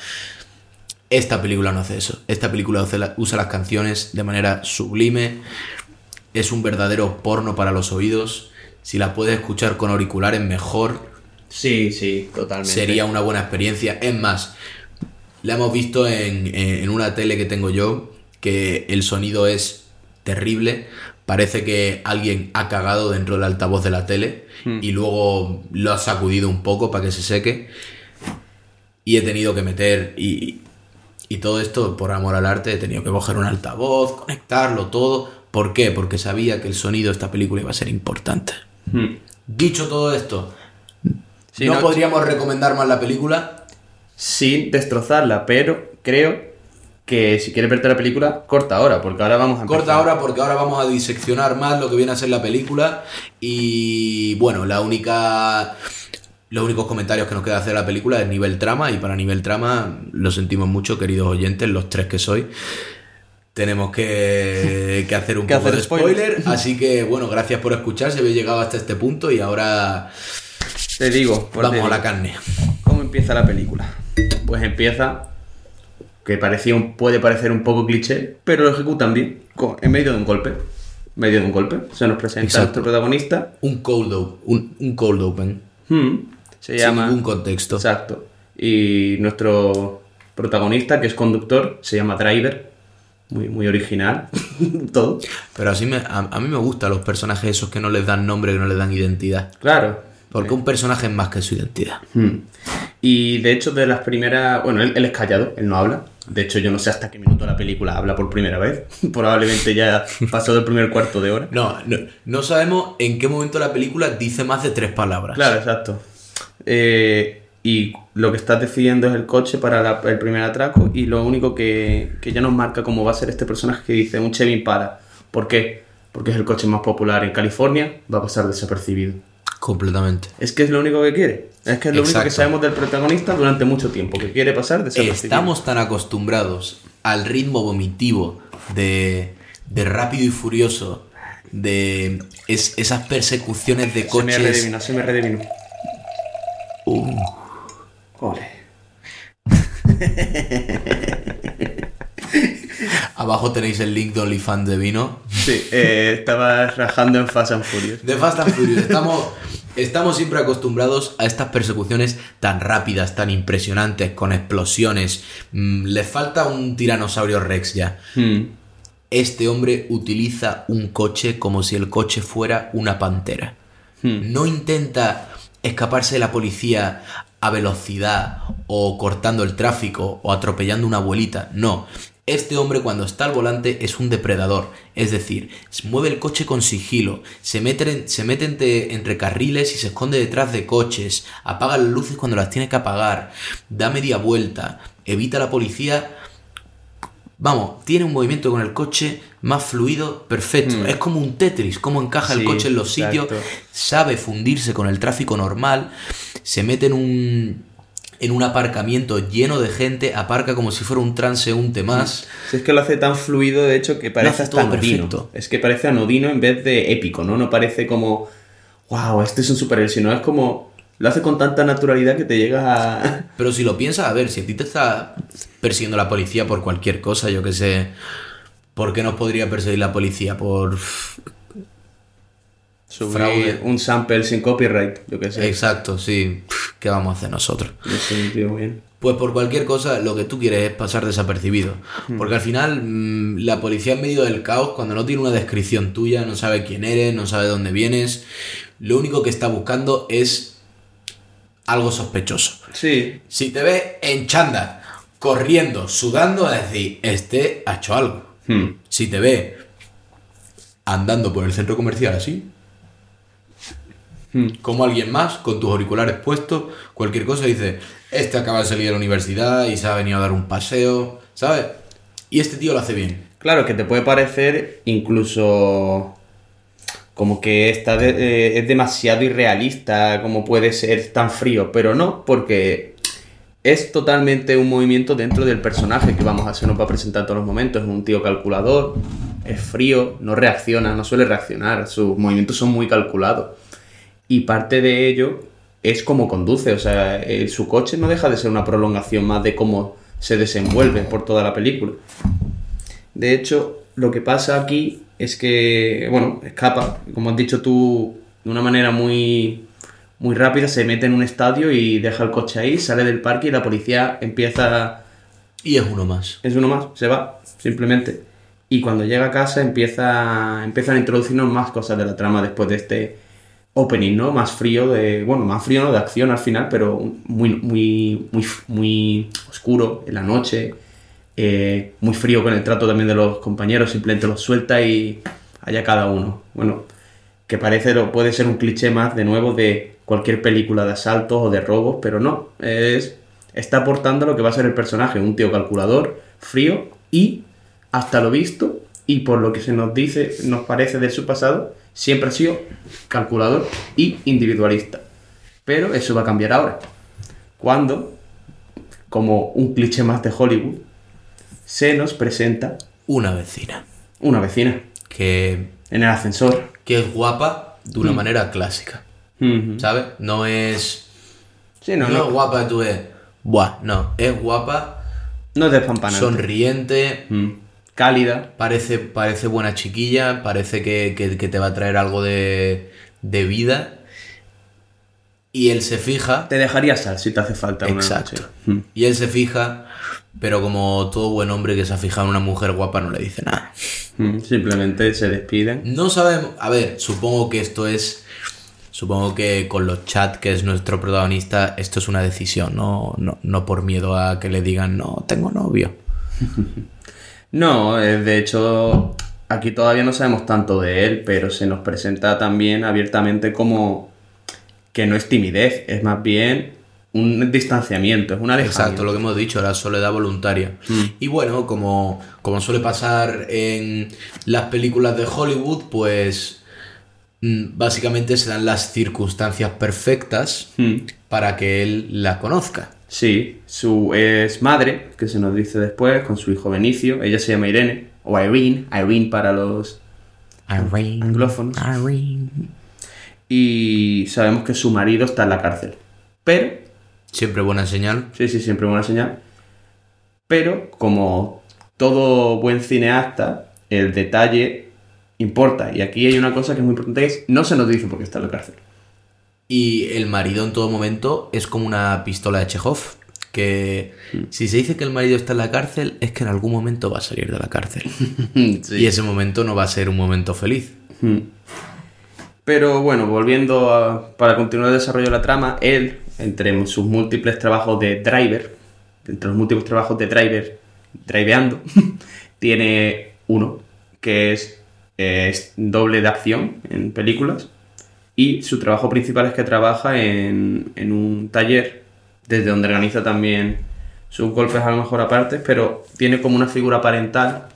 S2: Esta película no hace eso. Esta película usa la- usa las canciones de manera sublime. Es un verdadero porno para los oídos. Si la puedes escuchar con auriculares, mejor.
S3: Sí, sí, totalmente.
S2: Sería una buena experiencia. Es más, la hemos visto en, en- en una tele que tengo yo, que el sonido es terrible. Parece que alguien ha cagado dentro del altavoz de la tele y luego lo ha sacudido un poco para que se seque. Y he tenido que meter, y, y todo esto por amor al arte, he tenido que coger un altavoz, conectarlo todo. ¿Por qué? Porque sabía que el sonido de esta película iba a ser importante.
S3: Hmm.
S2: Dicho todo esto,
S3: Sí,
S2: ¿no,
S3: no-
S2: podríamos recomendar más la película?
S3: Sin destrozarla, pero creo que si quieres verte la película, corta ahora, porque ahora vamos a empezar.
S2: Corta ahora porque ahora vamos a diseccionar más lo que viene a ser la película y bueno, la única los únicos comentarios que nos queda hacer la película es nivel trama y para nivel trama lo sentimos mucho, queridos oyentes, los tres que soy. Tenemos que, que hacer un
S3: Que
S2: poco
S3: hacer
S2: de
S3: spoiler.
S2: spoiler, así que bueno, gracias por escuchar, si habéis llegado hasta este punto y ahora
S3: Te digo,
S2: vamos
S3: te
S2: a la carne.
S3: ¿Cómo empieza la película? Pues empieza que parecía un, puede parecer un poco cliché, pero lo ejecutan bien, en medio de un golpe. En medio de un golpe. Se nos presenta
S2: Exacto.
S3: nuestro protagonista.
S2: Un cold open, un, un cold open,
S3: hmm, se
S2: sin
S3: llama.
S2: ningún contexto.
S3: Exacto. Y nuestro protagonista, que es conductor, se llama Driver. Muy, muy original. Todo.
S2: Pero así me, a, a mí me gustan los personajes esos que no les dan nombre, que no les dan identidad.
S3: Claro.
S2: Porque un personaje es más que su identidad.
S3: Hmm. Y de hecho, de las primeras. Bueno, él, él es callado, él no habla. De hecho, yo no sé hasta qué minuto la película habla por primera vez. Probablemente ya pasó del primer cuarto de hora.
S2: No, no, no sabemos en qué momento la película dice más de tres palabras.
S3: Claro, exacto. Eh, y lo que estás decidiendo es el coche para la- el primer atraco. Y lo único que, que ya nos marca cómo va a ser este personaje que dice un Chevy Impala. ¿Por qué? Porque es el coche más popular en California, va a pasar desapercibido.
S2: Completamente.
S3: Es que es lo único que quiere. Es que es lo único que sabemos del protagonista durante mucho tiempo, que quiere pasar desapercibido.
S2: Estamos tan acostumbrados al ritmo vomitivo de, de rápido y furioso, de es- esas persecuciones de
S3: Se me
S2: coches.
S3: redivino, se me redivino.
S2: Uh,
S3: Ole.
S2: abajo tenéis el link de OnlyFans de vino.
S3: Sí, eh, estaba rajando en Fast and Furious.
S2: De Fast and Furious. Estamos, estamos siempre acostumbrados a estas persecuciones tan rápidas, tan impresionantes, con explosiones. Mm, le falta un tiranosaurio Rex ya.
S3: Hmm.
S2: Este hombre utiliza un coche como si el coche fuera una pantera.
S3: Hmm.
S2: No intenta escaparse de la policía a velocidad o cortando el tráfico o atropellando una abuelita. No. Este hombre cuando está al volante es un depredador, es decir, mueve el coche con sigilo, se mete, se mete entre, entre carriles y se esconde detrás de coches, apaga las luces cuando las tiene que apagar, da media vuelta, evita a la policía Vamos, tiene un movimiento con el coche más fluido, perfecto. Es como un Tetris, cómo encaja el coche en los sitios, sabe fundirse con el tráfico normal, se mete en un en un aparcamiento lleno de gente, aparca como si fuera un transeúnte más.
S3: Si es que lo hace tan fluido, de hecho, que parece hasta anodino.
S2: perfecto.
S3: Es que parece anodino en vez de épico, ¿no? No parece como, wow, este es un superhéroe, sino es como, lo hace con tanta naturalidad que te llega a...
S2: Pero si lo piensas, a ver, si a ti te está persiguiendo la policía por cualquier cosa, yo que sé, ¿por qué nos podría perseguir la policía? Por...
S3: Subir
S2: Fraude.
S3: un sample sin copyright, yo qué sé.
S2: Exacto, sí. ¿Qué vamos a hacer nosotros?
S3: Bien.
S2: Pues por cualquier cosa lo que tú quieres es pasar desapercibido. Porque al final mm, la policía en medio del caos, cuando no tiene una descripción tuya, no sabe quién eres, no sabe dónde vienes, lo único que está buscando es algo sospechoso.
S3: Sí,
S2: Si te ve en chándal, corriendo, sudando, es decir, este ha hecho algo.
S3: Hmm.
S2: Si te ve andando por el centro comercial así,
S3: Hmm.
S2: como alguien más, con tus auriculares puestos, cualquier cosa, dice, este acaba de salir de la universidad y se ha venido a dar un paseo, ¿sabes? Y este tío lo hace bien.
S3: Claro, que te puede parecer incluso como que está de- eh, es demasiado irrealista, como puede ser tan frío, pero no, porque es totalmente un movimiento dentro del personaje que vamos a hacer, nos va a presentar todos los momentos. Es un tío calculador, es frío, no reacciona, no suele reaccionar, sus movimientos son muy calculados. Y parte de ello es cómo conduce, o sea, eh, su coche no deja de ser una prolongación más de cómo se desenvuelve por toda la película. De hecho, lo que pasa aquí es que, bueno, escapa, como has dicho tú, de una manera muy, muy rápida, se mete en un estadio y deja el coche ahí, sale del parque y la policía empieza...
S2: Y es uno más.
S3: Es uno más, se va, simplemente. Y cuando llega a casa empieza, empiezan a introducirnos más cosas de la trama después de este opening, ¿no? Más frío de, bueno, más frío no de acción al final, pero muy, muy, muy, muy oscuro en la noche, eh, muy frío con el trato también de los compañeros, simplemente los suelta y allá cada uno. Bueno, que parece puede ser un cliché más de nuevo de cualquier película de asaltos o de robos, pero no, es está aportando lo que va a ser el personaje, un tío calculador, frío y hasta lo visto y por lo que se nos dice, nos parece de su pasado, siempre ha sido calculador y individualista. Pero eso va a cambiar ahora. Cuando, como un cliché más de Hollywood, se nos presenta
S2: Una vecina.
S3: una vecina
S2: Que,
S3: en el ascensor.
S2: que es guapa de una manera clásica.
S3: Ujú.
S2: ¿Sabes? No es.
S3: Sí, no,
S2: No,
S3: no,
S2: es guapa, tú es. Buah, no. Es guapa,
S3: no es despampanante.
S2: sonriente,
S3: Mm. Cálida.
S2: parece, parece buena chiquilla, parece que, que- que te va a traer algo de, de vida. Y él se fija.
S3: Te dejaría sal si te hace falta una
S2: Exacto.
S3: noche. Mm.
S2: Y él se fija, pero como todo buen hombre que se ha fijado en una mujer guapa no le dice nada.
S3: Mm. Simplemente se despiden.
S2: No sabemos. A ver, supongo que esto es. Supongo que con los chats, que es nuestro protagonista, esto es una decisión, no, no, no por miedo a que le digan, no, tengo novio.
S3: No, eh, de hecho, aquí todavía no sabemos tanto de él, pero se nos presenta también abiertamente como que no es timidez, es más bien un distanciamiento, es una
S2: Exacto, lo que hemos dicho, la soledad voluntaria. Y bueno, como, como suele pasar en las películas de Hollywood, pues mm, básicamente se dan las circunstancias perfectas para que él la conozca.
S3: Sí, su es madre, que se nos dice después, con su hijo Benicio, ella se llama Irene, o Irene, Irene para los anglófonos. Y sabemos que su marido está en la cárcel. Pero
S2: Siempre buena señal.
S3: Sí, sí, siempre buena señal. Pero, como todo buen cineasta, el detalle importa. Y aquí hay una cosa que es muy importante, que es no se nos dice por qué está en la cárcel.
S2: Y el marido en todo momento es como una pistola de Chekhov. Que si se dice que el marido está en la cárcel, es que en algún momento va a salir de la cárcel. Y ese momento no va a ser un momento feliz.
S3: Pero bueno, volviendo a, para continuar el desarrollo de la trama, él, entre sus múltiples trabajos de driver, entre los múltiples trabajos de driver, driveando, tiene uno, que es, es doble de acción en películas. Y su trabajo principal es que trabaja en, en un taller, desde donde organiza también sus golpes a lo mejor aparte, pero tiene como una figura parental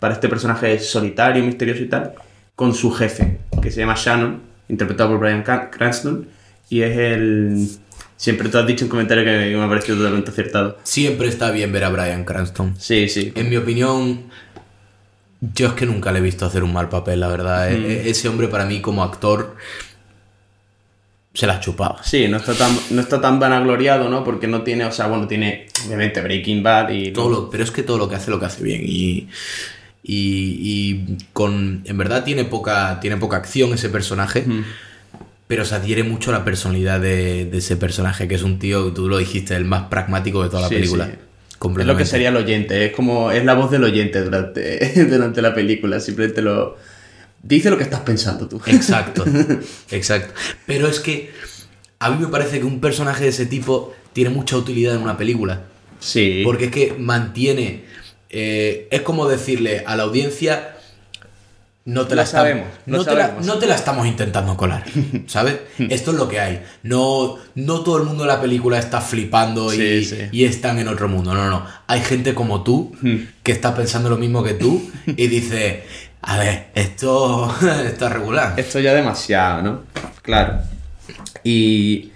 S3: para este personaje solitario, misterioso y tal, con su jefe, que se llama Shannon, interpretado por Brian Cran- Cranston, y es el... Siempre tú has dicho un comentario que me ha parecido totalmente acertado.
S2: Siempre está bien ver a Brian Cranston.
S3: Sí, sí.
S2: En mi opinión, yo es que nunca le he visto hacer un mal papel, la verdad. E- Ese hombre para mí como actor se la chupaba.
S3: Sí, no está tan, no está tan vanagloriado, ¿no? Porque no tiene, o sea, bueno, tiene obviamente Breaking Bad y...
S2: Todo lo- pero es que todo lo que hace lo que hace bien y, y, y con en verdad tiene poca tiene poca acción ese personaje pero se adhiere mucho a la personalidad de, de ese personaje que es un tío tú lo dijiste el más pragmático de toda la
S3: Sí,
S2: película
S3: sí. Es lo que sería el oyente, es como, es la voz del oyente durante, durante la película, simplemente lo... Dice lo que estás pensando tú.
S2: Exacto, exacto. Pero es que a mí me parece que un personaje de ese tipo tiene mucha utilidad en una película.
S3: Sí.
S2: Porque es que mantiene. Eh, es como decirle a la audiencia. No te la
S3: sabemos,
S2: no, te la,
S3: sabemos.
S2: no te la estamos intentando colar, ¿sabes? Esto es lo que hay. No, no todo el mundo en la película está flipando y,
S3: Sí, sí.
S2: y están en otro mundo. No, no, no. Hay gente como tú que está pensando lo mismo que tú y dice, a ver, esto está regular.
S3: Esto ya demasiado, ¿no? Claro. Y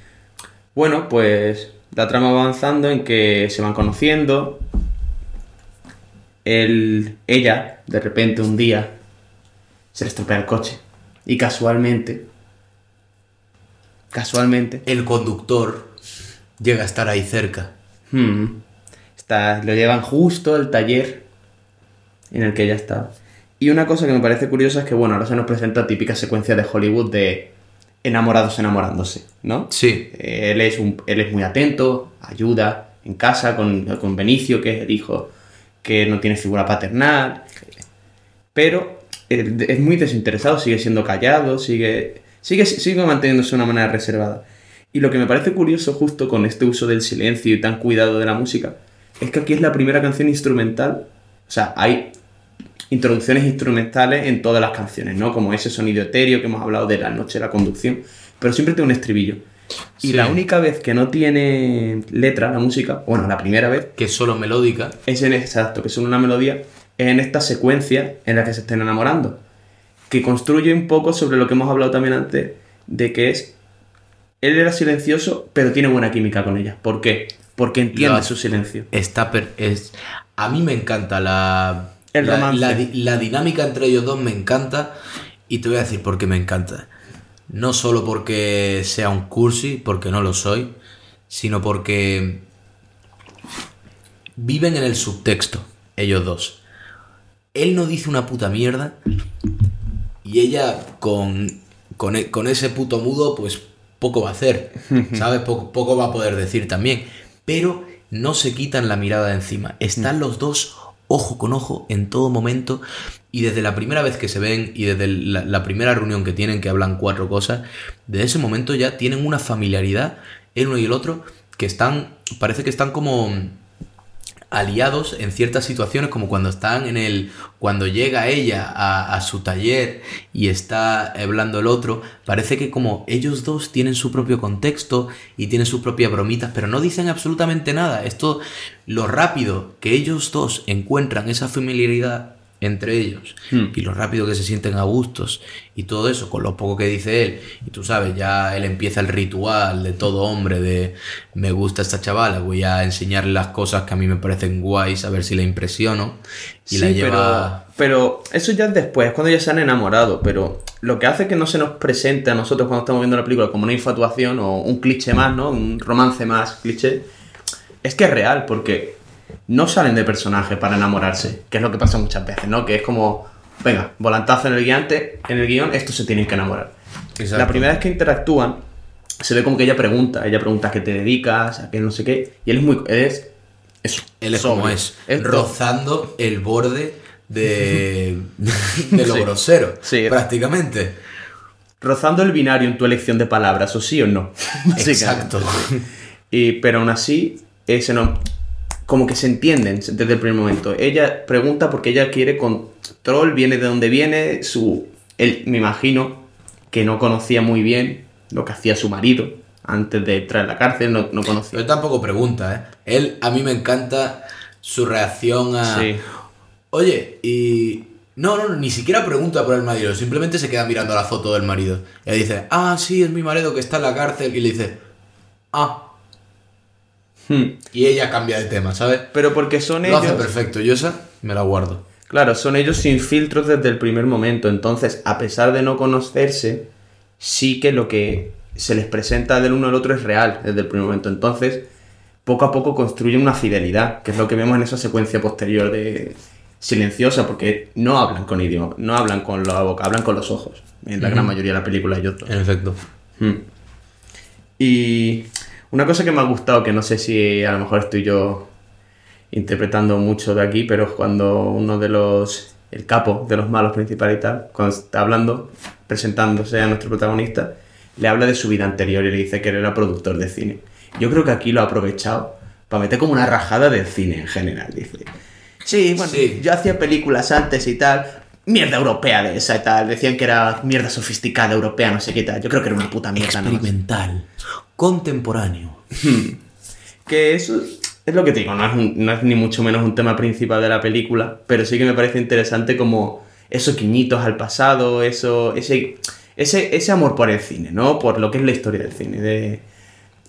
S3: bueno, pues la trama va avanzando en que se van conociendo. El, ella, de repente, un día, se le estropea el coche. Y casualmente, casualmente,
S2: El conductor llega a estar ahí cerca.
S3: hmm, está, lo llevan justo al taller en el que ella estaba. Y una cosa que me parece curiosa es que, bueno, ahora se nos presenta típica secuencia de Hollywood de enamorados enamorándose, ¿no?
S2: Sí.
S3: Él es, un, él es muy atento, ayuda en casa con, con Benicio, que es el hijo que no tiene figura paternal, pero eh, es muy desinteresado, sigue siendo callado, sigue, sigue, sigue manteniéndose de una manera reservada. Y lo que me parece curioso justo con este uso del silencio y tan cuidado de la música, es que aquí es la primera canción instrumental, o sea, hay introducciones instrumentales en todas las canciones, ¿no? Como ese sonido etéreo que hemos hablado de la noche, la conducción, pero siempre tiene un estribillo. Y
S2: Sí.
S3: la única vez que no tiene letra la música, bueno, la primera vez,
S2: Que es solo melódica.
S3: es en exacto, que es una melodía, es en esta secuencia en la que se estén enamorando. Que construye un poco sobre lo que hemos hablado también antes, de que es. Él era silencioso, pero tiene buena química con ella. ¿Por qué? Porque entiende su silencio.
S2: Está per- es, a mí me encanta la,
S3: El
S2: la,
S3: romance.
S2: la di- la dinámica entre ellos dos me encanta y te voy a decir por qué me encanta. No solo porque sea un cursi, porque no lo soy, sino porque viven en el subtexto, ellos dos. Él no dice una puta mierda y ella con, con, e- con ese puto mudo, pues poco va a hacer, ¿sabes? Poco, poco va a poder decir también. Pero no se quitan la mirada de encima. Están los dos ojo con ojo en todo momento y desde la primera vez que se ven y desde la, primera reunión que tienen, que hablan cuatro cosas, desde ese momento ya tienen una familiaridad el uno y el otro que están, parece que están como aliados en ciertas situaciones como cuando están en el cuando llega ella a, a su taller y está hablando el otro parece que como ellos dos tienen su propio contexto y tienen sus propias bromitas pero no dicen absolutamente nada. Esto lo rápido que ellos dos encuentran esa familiaridad entre ellos
S3: Hmm.
S2: y lo rápido que se sienten a gustos y todo eso con lo poco que dice él y tú sabes ya él empieza el ritual de todo hombre de me gusta esta chavala voy a enseñarle las cosas que a mí me parecen guays a ver si la impresiono y la lleva
S3: pero, pero eso ya es después, cuando ya se han enamorado. Pero lo que hace que no se nos presente a nosotros cuando estamos viendo la película como una infatuación o un cliché más, ¿no? Un romance más cliché, es que es real, porque no salen de personaje para enamorarse, que es lo que pasa muchas veces, ¿no? Que es como, venga, volantazo en el guiante, en el guion, estos se tienen que enamorar.
S2: Exacto.
S3: La primera vez que interactúan, se ve como que ella pregunta, ella pregunta a qué te dedicas, a qué no sé qué, y él es muy, él es, eso,
S2: él es como es,
S3: Es
S2: rozando el borde de, de lo
S3: Sí.
S2: grosero
S3: Sí.
S2: prácticamente
S3: rozando el binario en tu elección de palabras, o sí o no.
S2: Exacto
S3: Y, pero aún así, ese no, como que se entienden desde el primer momento. Ella pregunta porque ella quiere control, viene de donde viene, su, él, me imagino que no conocía muy bien lo que hacía su marido antes de entrar en la cárcel, no, no conocía.
S2: Él tampoco pregunta, ¿eh? Él, a mí me encanta su reacción a...
S3: Sí.
S2: Oye, y... No, no, ni siquiera pregunta por el marido, simplemente se queda mirando la foto del marido. Y ella dice, ah, sí, es mi marido que está en la cárcel. Y le dice, ah.
S3: Hmm.
S2: Y ella cambia de tema, ¿sabes?
S3: Pero porque son
S2: Lo
S3: ellos...
S2: hace perfecto. Yo esa me la guardo.
S3: Claro, son ellos sin filtros desde el primer momento. Entonces, a pesar de no conocerse, sí que lo que se les presenta del uno al otro es real desde el primer momento. Entonces, poco a poco construyen una fidelidad, que es lo que vemos en esa secuencia posterior de silenciosa, porque no hablan con idioma, no hablan con la boca, hablan con los ojos. En la gran mayoría de la película ellos dos.
S2: En efecto.
S3: Hmm. Y una cosa que me ha gustado, que no sé si a lo mejor estoy yo interpretando mucho de aquí, pero es cuando uno de los, el capo de los malos principales y tal, cuando está hablando, presentándose a nuestro protagonista, le habla de su vida anterior y le dice que él era productor de cine. Yo creo que aquí lo ha aprovechado para meter como una rajada del cine en general, dice. Sí, bueno,
S2: Sí.
S3: yo hacía películas antes y tal, mierda europea de esa y tal, decían que era mierda sofisticada europea, no sé qué tal, yo creo que era una puta mierda.
S2: Experimental. Contemporáneo.
S3: Que eso es lo que te digo, no es, un- no es ni mucho menos un tema principal de la película, pero sí que me parece interesante como esos quiñitos al pasado, eso, ese, ese, ese amor por el cine, ¿no? Por lo que es la historia del cine. De...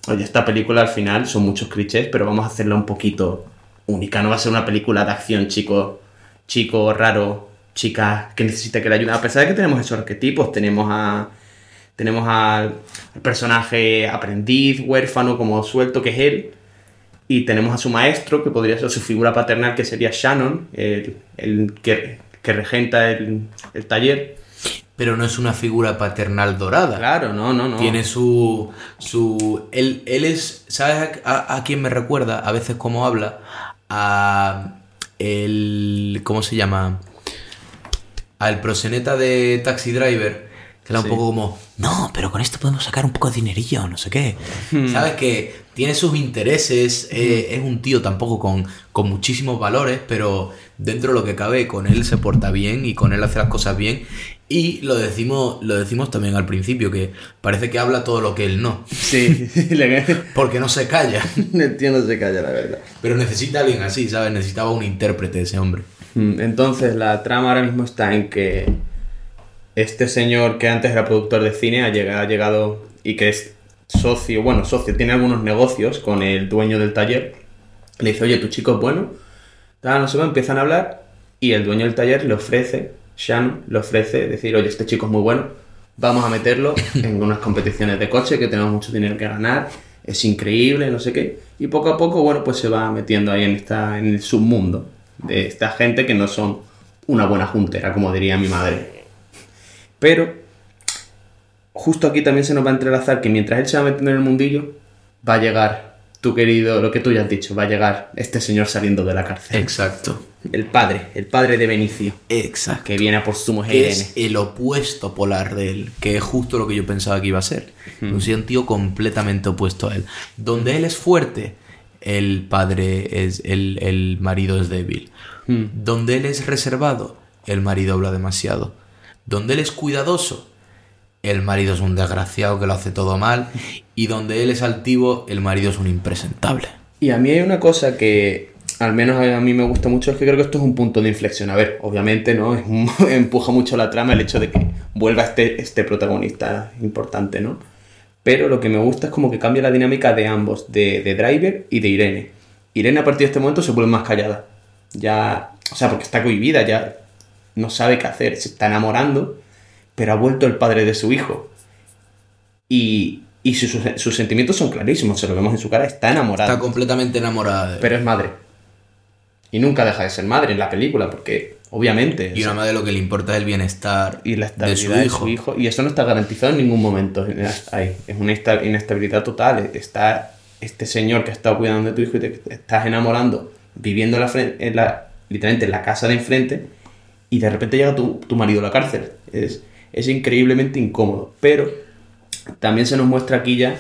S3: oye, esta película al final son muchos clichés, pero vamos a hacerla un poquito única. No va a ser una película de acción, chico, chico raro, chica que necesita que le ayude. A pesar de que tenemos esos arquetipos, tenemos a tenemos al, al personaje aprendiz, huérfano, como suelto, que es él. Y tenemos a su maestro, que podría ser su figura paternal, que sería Shannon, el, el que, que regenta el, el taller.
S2: Pero no es una figura paternal dorada.
S3: Claro, no, no, no.
S2: Tiene su. su él, él es. ¿Sabes a, a quién me recuerda? A veces como habla. A. El. ¿Cómo se llama? Al proseneta de Taxi Driver. Que era un
S3: Sí.
S2: poco como. No, pero con esto podemos sacar un poco de dinerillo, no sé qué. ¿Sabes? Que tiene sus intereses. eh, es un tío tampoco con, con muchísimos valores. Pero dentro de lo que cabe, con él se porta bien y con él hace las cosas bien. Y lo decimos, lo decimos también al principio, que parece que habla todo lo que él no.
S3: Sí,
S2: Porque no se calla.
S3: el tío no se calla, la verdad.
S2: Pero necesita a alguien así, ¿sabes? Necesitaba un intérprete ese hombre.
S3: Entonces, la trama ahora mismo está en que este señor que antes era productor de cine ha llegado, ha llegado y que es socio, bueno, socio, tiene algunos negocios con el dueño del taller. Le dice, oye, tu chico es bueno. Tal, no empiezan a hablar y el dueño del taller le ofrece, Shannon, le ofrece decir, oye, este chico es muy bueno, vamos a meterlo en unas competiciones de coche que tenemos mucho dinero que ganar, es increíble, no sé qué. Y poco a poco, bueno, pues se va metiendo ahí en, esta, en el submundo de esta gente que no son una buena juntera, como diría mi madre. Pero justo aquí también se nos va a entrelazar que mientras él se va metiendo en el mundillo, va a llegar tu querido, lo que tú ya has dicho, va a llegar este señor saliendo de la cárcel.
S2: Exacto.
S3: El padre, el padre de Benicio,
S2: Exacto.
S3: que viene a por su mujer
S2: es el opuesto polar de él, que es justo lo que yo pensaba que iba a ser. Un tío completamente opuesto a él. Donde él es fuerte, el padre es. el, el marido es débil.
S3: Hmm.
S2: Donde él es reservado, el marido habla demasiado. Donde él es cuidadoso, el marido es un desgraciado que lo hace todo mal. Y donde él es altivo, el marido es un impresentable.
S3: Y a mí hay una cosa que al menos a mí me gusta mucho, es que creo que esto es un punto de inflexión. A ver, obviamente, ¿no? Es un- empuja mucho la trama el hecho de que vuelva este, este protagonista importante, ¿no? Pero lo que me gusta es como que cambia la dinámica de ambos, de, de Driver y de Irene. Irene a partir de este momento se vuelve más callada. Ya, o sea, porque está cohibida, ya no sabe qué hacer, se está enamorando, pero ha vuelto el padre de su hijo. Y, y sus, sus sentimientos son clarísimos, se lo vemos en su cara, está enamorada
S2: Está completamente enamorada de él.
S3: pero es madre. Y nunca deja de ser madre en la película, porque obviamente...
S2: Y una madre lo que le importa es el bienestar
S3: y la
S2: de
S3: estabilidad
S2: su hijo.
S3: Y eso no está garantizado en ningún momento. Ahí. Es una inestabilidad total. Está este señor que ha estado cuidando de tu hijo y te estás enamorando, viviendo en la, en la- literalmente en la casa de enfrente, y de repente llega tu, tu marido a la cárcel. Es, es increíblemente incómodo. Pero también se nos muestra aquí ya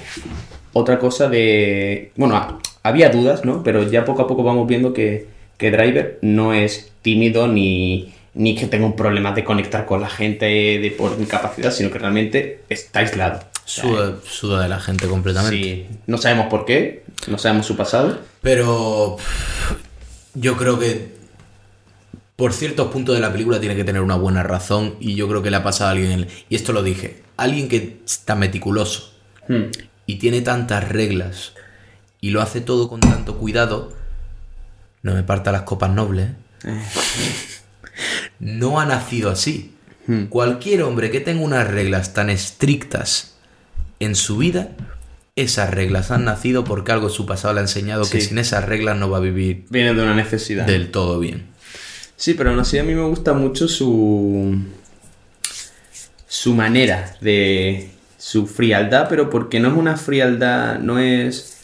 S3: otra cosa de... Bueno, ha- había dudas, ¿no? Pero ya poco a poco vamos viendo que, que Driver no es tímido ni, ni que tenga un problema de conectar con la gente de, por incapacidad, sino que realmente está aislado.
S2: Suda, suda de la gente completamente.
S3: sí, no sabemos por qué, no sabemos su pasado.
S2: Pero yo creo que por ciertos puntos de la película tiene que tener una buena razón y yo creo que le ha pasado a alguien, y esto lo dije, alguien que está meticuloso
S3: Hmm.
S2: y tiene tantas reglas y lo hace todo con tanto cuidado, no me parta las copas nobles, ¿eh? no ha nacido así. Cualquier hombre que tenga unas reglas tan estrictas en su vida, esas reglas han nacido porque algo su pasado le ha enseñado que sin esas reglas no va a vivir
S3: Viene de una necesidad.
S2: del todo bien.
S3: Sí, pero aún así a mí me gusta mucho su. su manera de. su frialdad, pero porque no es una frialdad, no es.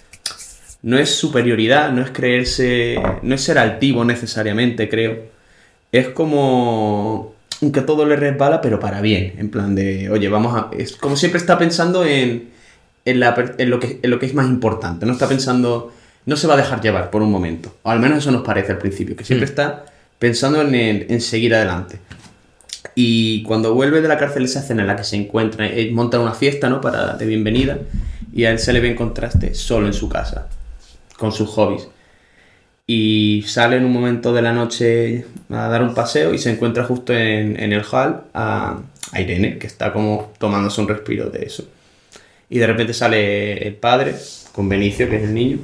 S3: No es superioridad, no es creerse. no es ser altivo necesariamente, creo. Es como. que todo le resbala, pero para bien. En plan de, oye, vamos a. Es como siempre está pensando en. En, la per- en lo que, en lo que es más importante. No está pensando. No se va a dejar llevar por un momento. O al menos eso nos parece al principio. Que siempre está pensando en, en seguir adelante. Y cuando vuelve de la cárcel esa escena en la que se encuentra, eh, montan una fiesta, ¿no? Para, de bienvenida. Y a él se le ve en contraste solo en su casa. Con sus hobbies. Y sale en un momento de la noche a dar un paseo y se encuentra justo en, en el hall a, a Irene, que está como tomándose un respiro de eso. y de repente sale el padre con Benicio, que es el niño.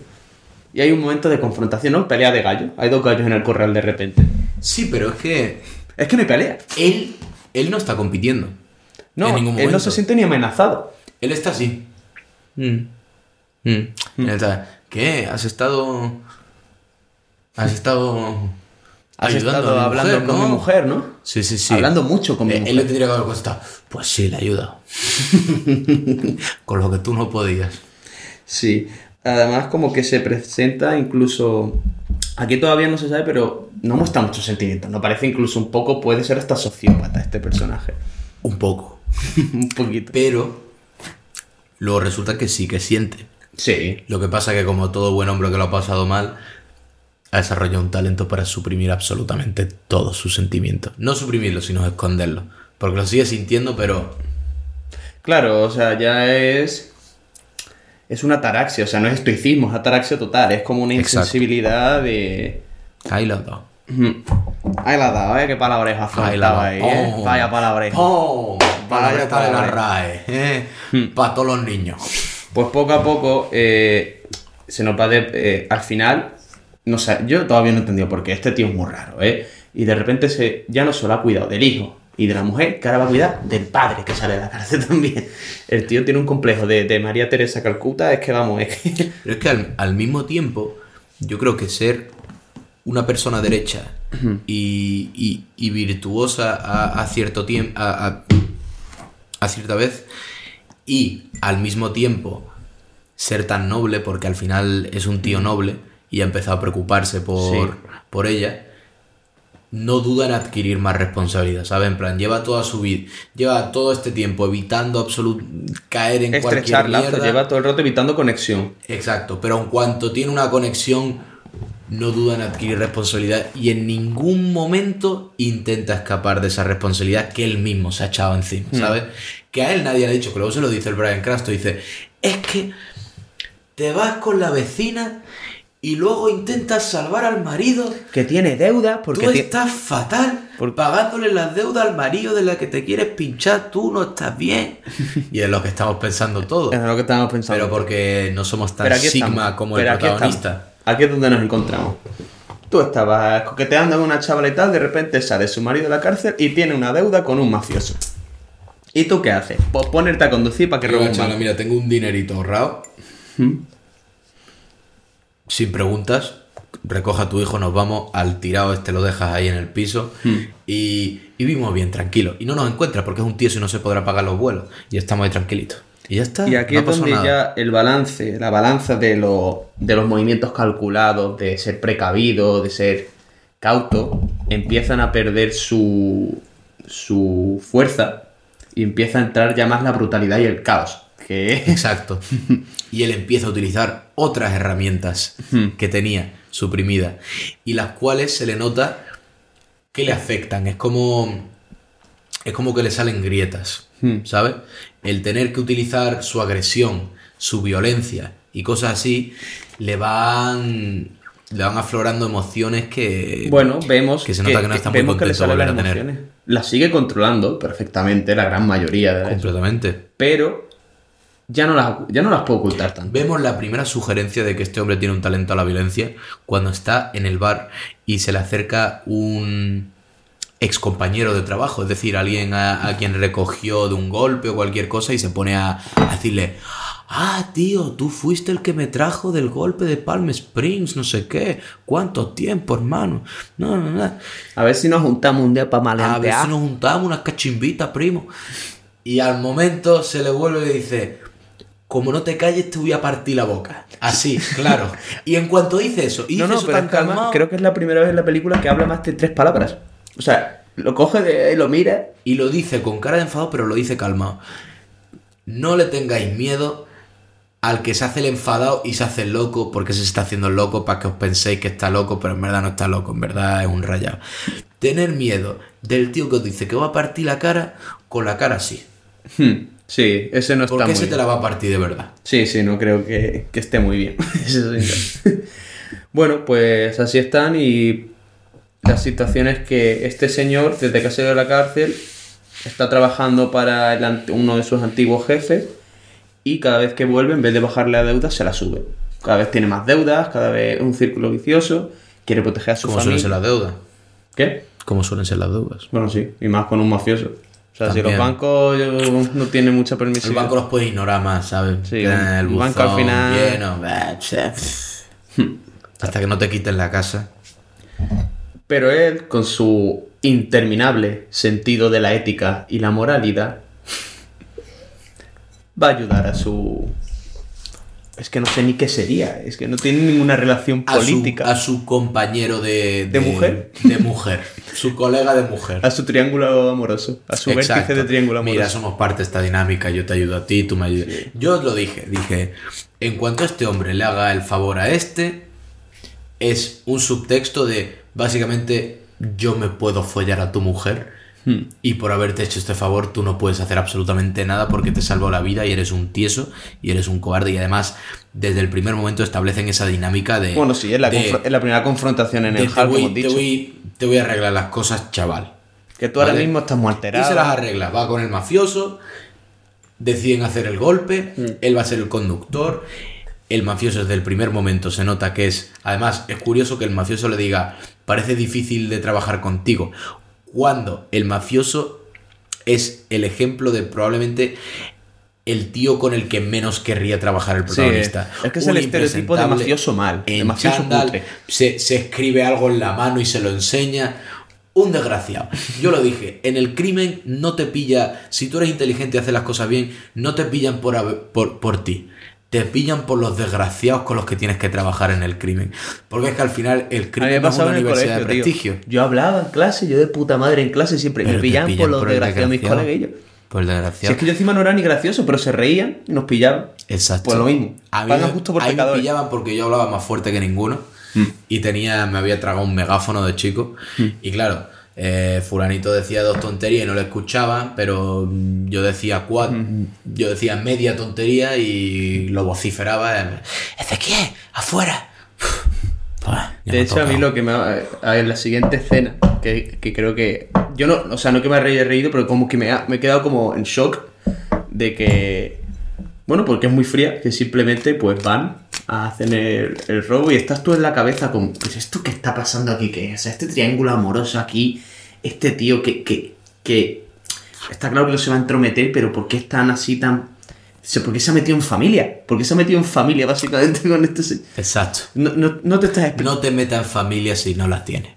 S3: Y hay un momento de confrontación, ¿no? Pelea de gallos. Hay dos gallos en el corral de repente.
S2: Sí, pero es que
S3: Es que no hay pelea.
S2: él, él no está compitiendo.
S3: No,
S2: en ningún
S3: él no
S2: momento.
S3: se siente ni amenazado.
S2: Él está así. Mm. Mm. Él está, ¿Qué? ¿Has estado. Has estado.
S3: Has
S2: ayudando
S3: estado
S2: a mi
S3: hablando
S2: mujer,
S3: con
S2: ¿no?
S3: mi mujer, ¿no?
S2: Sí, sí, sí.
S3: Hablando mucho con mi
S2: Eh, Él le
S3: mujer.
S2: tendría que haber contestado. Pues sí, le he ayudado. con lo que tú no podías.
S3: Sí. Además, como que se presenta incluso. Aquí todavía no se sabe, pero no muestra muchos sentimientos. No parece incluso un poco, puede ser hasta sociópata este personaje.
S2: Un poco.
S3: un poquito.
S2: Pero. Luego resulta que sí que siente.
S3: Sí.
S2: Lo que pasa que como todo buen hombre que lo ha pasado mal, ha desarrollado un talento para suprimir absolutamente todos sus sentimientos. No suprimirlos, sino esconderlos. Porque lo sigue sintiendo, pero
S3: Claro, o sea, ya es. Es una ataraxia, o sea, no es estoicismo, es ataraxia total. Es como una
S2: Exacto.
S3: insensibilidad de.
S2: ahí los dos.
S3: Ahí la ha dado, ¿eh? Qué
S2: la
S3: faltaba ahí, ¿eh? Vaya palabreja.
S2: ¡Oh! Palabreta de la
S3: palabra.
S2: RAE, ¿eh? Para todos los niños.
S3: Pues poco a poco eh, se nos va de. eh, al final. No sé, yo todavía no he entendido por qué. Este tío es muy raro, ¿eh? Y de repente se, ya no solo ha cuidado del hijo y de la mujer, que ahora va a cuidar del padre que sale de la cárcel también. El tío tiene un complejo de, de María Teresa Calcuta, es que vamos, es que.
S2: Pero es que al, al mismo tiempo, yo creo que ser una persona derecha y, y- y virtuosa a, a cierto tiempo, a, a- a cierta vez, y al mismo tiempo ser tan noble, porque al final es un tío noble y ha empezado a preocuparse por,
S3: Sí.
S2: por ella, no duda en adquirir más responsabilidad, ¿sabes? En plan, lleva toda su vida, lleva todo este tiempo evitando absolut caer en cualquier
S3: Estrechar
S2: mierda.
S3: lleva todo el rato evitando conexión.
S2: Exacto, pero en cuanto tiene una conexión, no duda en adquirir responsabilidad y en ningún momento intenta escapar de esa responsabilidad que él mismo se ha echado encima, ¿sabes? Que a él nadie le ha dicho, que luego se lo dice el Brian Cranston, dice, es que te vas con la vecina y luego intentas salvar al marido.
S3: Que tiene deuda porque
S2: Tú estás fatal
S3: Por-
S2: pagándole las deudas al marido de la que te quieres pinchar, tú no estás bien. y es lo que estamos pensando todos.
S3: Es lo que estábamos pensando.
S2: Pero porque no somos tan
S3: Pero
S2: sigma
S3: estamos.
S2: como
S3: Pero
S2: el
S3: aquí estamos.
S2: protagonista.
S3: Aquí es donde nos encontramos. Tú estabas coqueteando con una chavala y tal, de repente sale su marido de la cárcel y tiene una deuda con un mafioso. ¿Y tú qué haces? Pues ponerte a conducir para que robe un
S2: chavala,
S3: banco.
S2: mira, tengo un dinerito ahorrado.
S3: ¿Mm?
S2: Sin preguntas, recoja a tu hijo, nos vamos al tirado este, lo dejas ahí en el piso
S3: Hmm.
S2: y, y vivimos bien, tranquilos. Y no nos encuentra porque es un tío si no se podrá pagar los vuelos. Y estamos ahí tranquilitos. Y ya está.
S3: Y aquí
S2: no
S3: es donde
S2: nada.
S3: ya el balance, la balanza de, lo- de los movimientos calculados, de ser precavido, de ser cauto, empiezan a perder su, su fuerza y empieza a entrar ya más la brutalidad y el caos. Que
S2: Exacto. Y él empieza a utilizar otras herramientas que tenía suprimidas y las cuales se le nota que le afectan. Es como. Es como que le salen grietas. ¿sabes? El tener que utilizar su agresión, su violencia y cosas así, le van. Le van aflorando emociones que.
S3: Bueno, vemos
S2: que se nota que no está muy
S3: que
S2: contento de
S3: salen
S2: volver
S3: las
S2: a tener.
S3: emociones. Las sigue controlando perfectamente la gran mayoría de
S2: Completamente.
S3: pero ya no las ya no las puedo ocultar tanto.
S2: Vemos la primera sugerencia de que este hombre tiene un talento a la violencia cuando está en el bar y se le acerca un ex compañero de trabajo, es decir, alguien a, a quien recogió de un golpe o cualquier cosa y se pone a, a decirle, ah, tío, tú fuiste el que me trajo del golpe de Palm Springs, no sé qué, cuánto tiempo, hermano. No, no, no.
S3: A ver si nos juntamos un día para
S2: A ver
S3: maleantear.
S2: si nos juntamos unas cachimbitas, primo. Y al momento se le vuelve y dice, como no te calles te voy a partir la boca. Así, claro. Y en cuanto dice eso, y
S3: No,
S2: dice
S3: no,
S2: eso
S3: pero
S2: tan calmado,
S3: creo que es la primera vez en la película que habla más de tres palabras. O sea, lo coge de, lo mira.
S2: y lo dice con cara de enfado, pero lo dice calmado. No le tengáis miedo al que se hace el enfadado y se hace el loco, porque se está haciendo el loco para que os penséis que está loco, pero en verdad no está loco, en verdad es un rayado. Tener miedo del tío que os dice que va a partir la cara con la cara así.
S3: Hmm, Sí, ese no está
S2: Porque
S3: muy
S2: ese te la va a partir de verdad.
S3: Sí, sí, no creo que, que esté muy bien. Bueno, pues así están y la situación es que este señor, desde que ha salido de la cárcel, está trabajando para el uno de sus antiguos jefes y cada vez que vuelve, en vez de bajarle la deuda, se la sube. Cada vez tiene más deudas, cada vez es un círculo vicioso, quiere proteger a su
S2: suelen
S3: familia.
S2: ser las deudas.
S3: ¿Qué?
S2: Como suelen ser las deudas.
S3: Bueno, sí, y más con un mafioso. O sea, si los bancos no tienen mucha
S2: El
S3: permisividad.
S2: banco los puede ignorar más, ¿sabes?
S3: Sí, el
S2: el
S3: banco al final-
S2: lleno. Hasta que no te quiten la casa.
S3: Pero él, con su interminable sentido de la ética y la moralidad, va a ayudar a su... Es que no sé ni qué sería, es que no tiene ninguna relación
S2: A su,
S3: política.
S2: a su compañero de,
S3: ¿De mujer?
S2: De mujer. su colega de mujer.
S3: A su triángulo amoroso, a su
S2: Exacto.
S3: vértice de triángulo amoroso.
S2: Mira, somos parte de esta dinámica, yo te ayudo a ti, tú me ayudas. Yo os lo dije, dije, en cuanto a este hombre le haga el favor a este, es un subtexto de, básicamente, yo me puedo follar a tu mujer
S3: Hmm.
S2: y por haberte hecho este favor tú no puedes hacer absolutamente nada porque te salvo la vida y eres un tieso y eres un cobarde y además desde el primer momento establecen esa dinámica de...
S3: Bueno, sí, es la,
S2: de-
S3: es la primera confrontación en
S2: de
S3: el
S2: te,
S3: hall hemos
S2: te
S3: dicho.
S2: voy- te voy a arreglar las cosas, chaval.
S3: Que tú ahora mismo estás muy
S2: Y
S3: alterado.
S2: se las arregla. Va con el mafioso, deciden hacer el golpe,
S3: Mm.
S2: él va a ser el conductor. El mafioso desde el primer momento se nota que es... Además, es curioso que el mafioso le diga, parece difícil de trabajar contigo. Cuando el mafioso es el ejemplo de probablemente el tío con el que menos querría trabajar el
S3: Sí,
S2: protagonista.
S3: es que es
S2: Un
S3: el estereotipo de mafioso mal, de mafioso
S2: chándal, se, se escribe algo en la mano y se lo enseña. Un desgraciado. Yo lo dije, en el crimen no te pilla, si tú eres inteligente y haces las cosas bien, no te pillan por, por, por ti. Te pillan por los desgraciados con los que tienes que trabajar en el crimen. Porque es que al final el crimen no es una universidad
S3: colegio,
S2: de
S3: tío.
S2: prestigio.
S3: Yo hablaba en clase, yo de puta madre en clase siempre.
S2: Pero
S3: me
S2: te
S3: pillaban
S2: pillan
S3: por los
S2: el
S3: desgraciados mis
S2: desgraciado.
S3: coleguillos.
S2: Por el
S3: Si
S2: desgraciado.
S3: es que yo encima no era ni gracioso, pero se reían y nos pillaban.
S2: Exacto.
S3: Pues lo mismo.
S2: A mí,
S3: justo por
S2: a mí me pillaban porque yo hablaba más fuerte que ninguno
S3: Mm.
S2: y tenía, me había tragado un megáfono de chico. Y claro, eh, fulanito decía dos tonterías y no le escuchaban, pero mm, yo decía cuatro,
S3: Mm.
S2: yo decía media tontería y lo vociferaba. Ezequiel, afuera. Pues,
S3: De hecho, a mí lo que me ha... A ver, la siguiente escena, que, que creo que... Yo no... O sea, no que me haya reído, pero como que me, ha- me he quedado como en shock de que... Bueno, porque es muy fría, que simplemente pues van a hacer el, el robo y estás tú en la cabeza como... Pues esto que está pasando aquí, ¿qué es? O sea, este triángulo amoroso aquí, este tío que... que, que está claro que no se va a entrometer, pero ¿por qué están así tan... ¿Por qué se ha metido en familia? ¿Por qué se ha metido en familia básicamente con este...
S2: Exacto.
S3: No, no, no te estás explicando.
S2: No te metas en familia si no las tienes.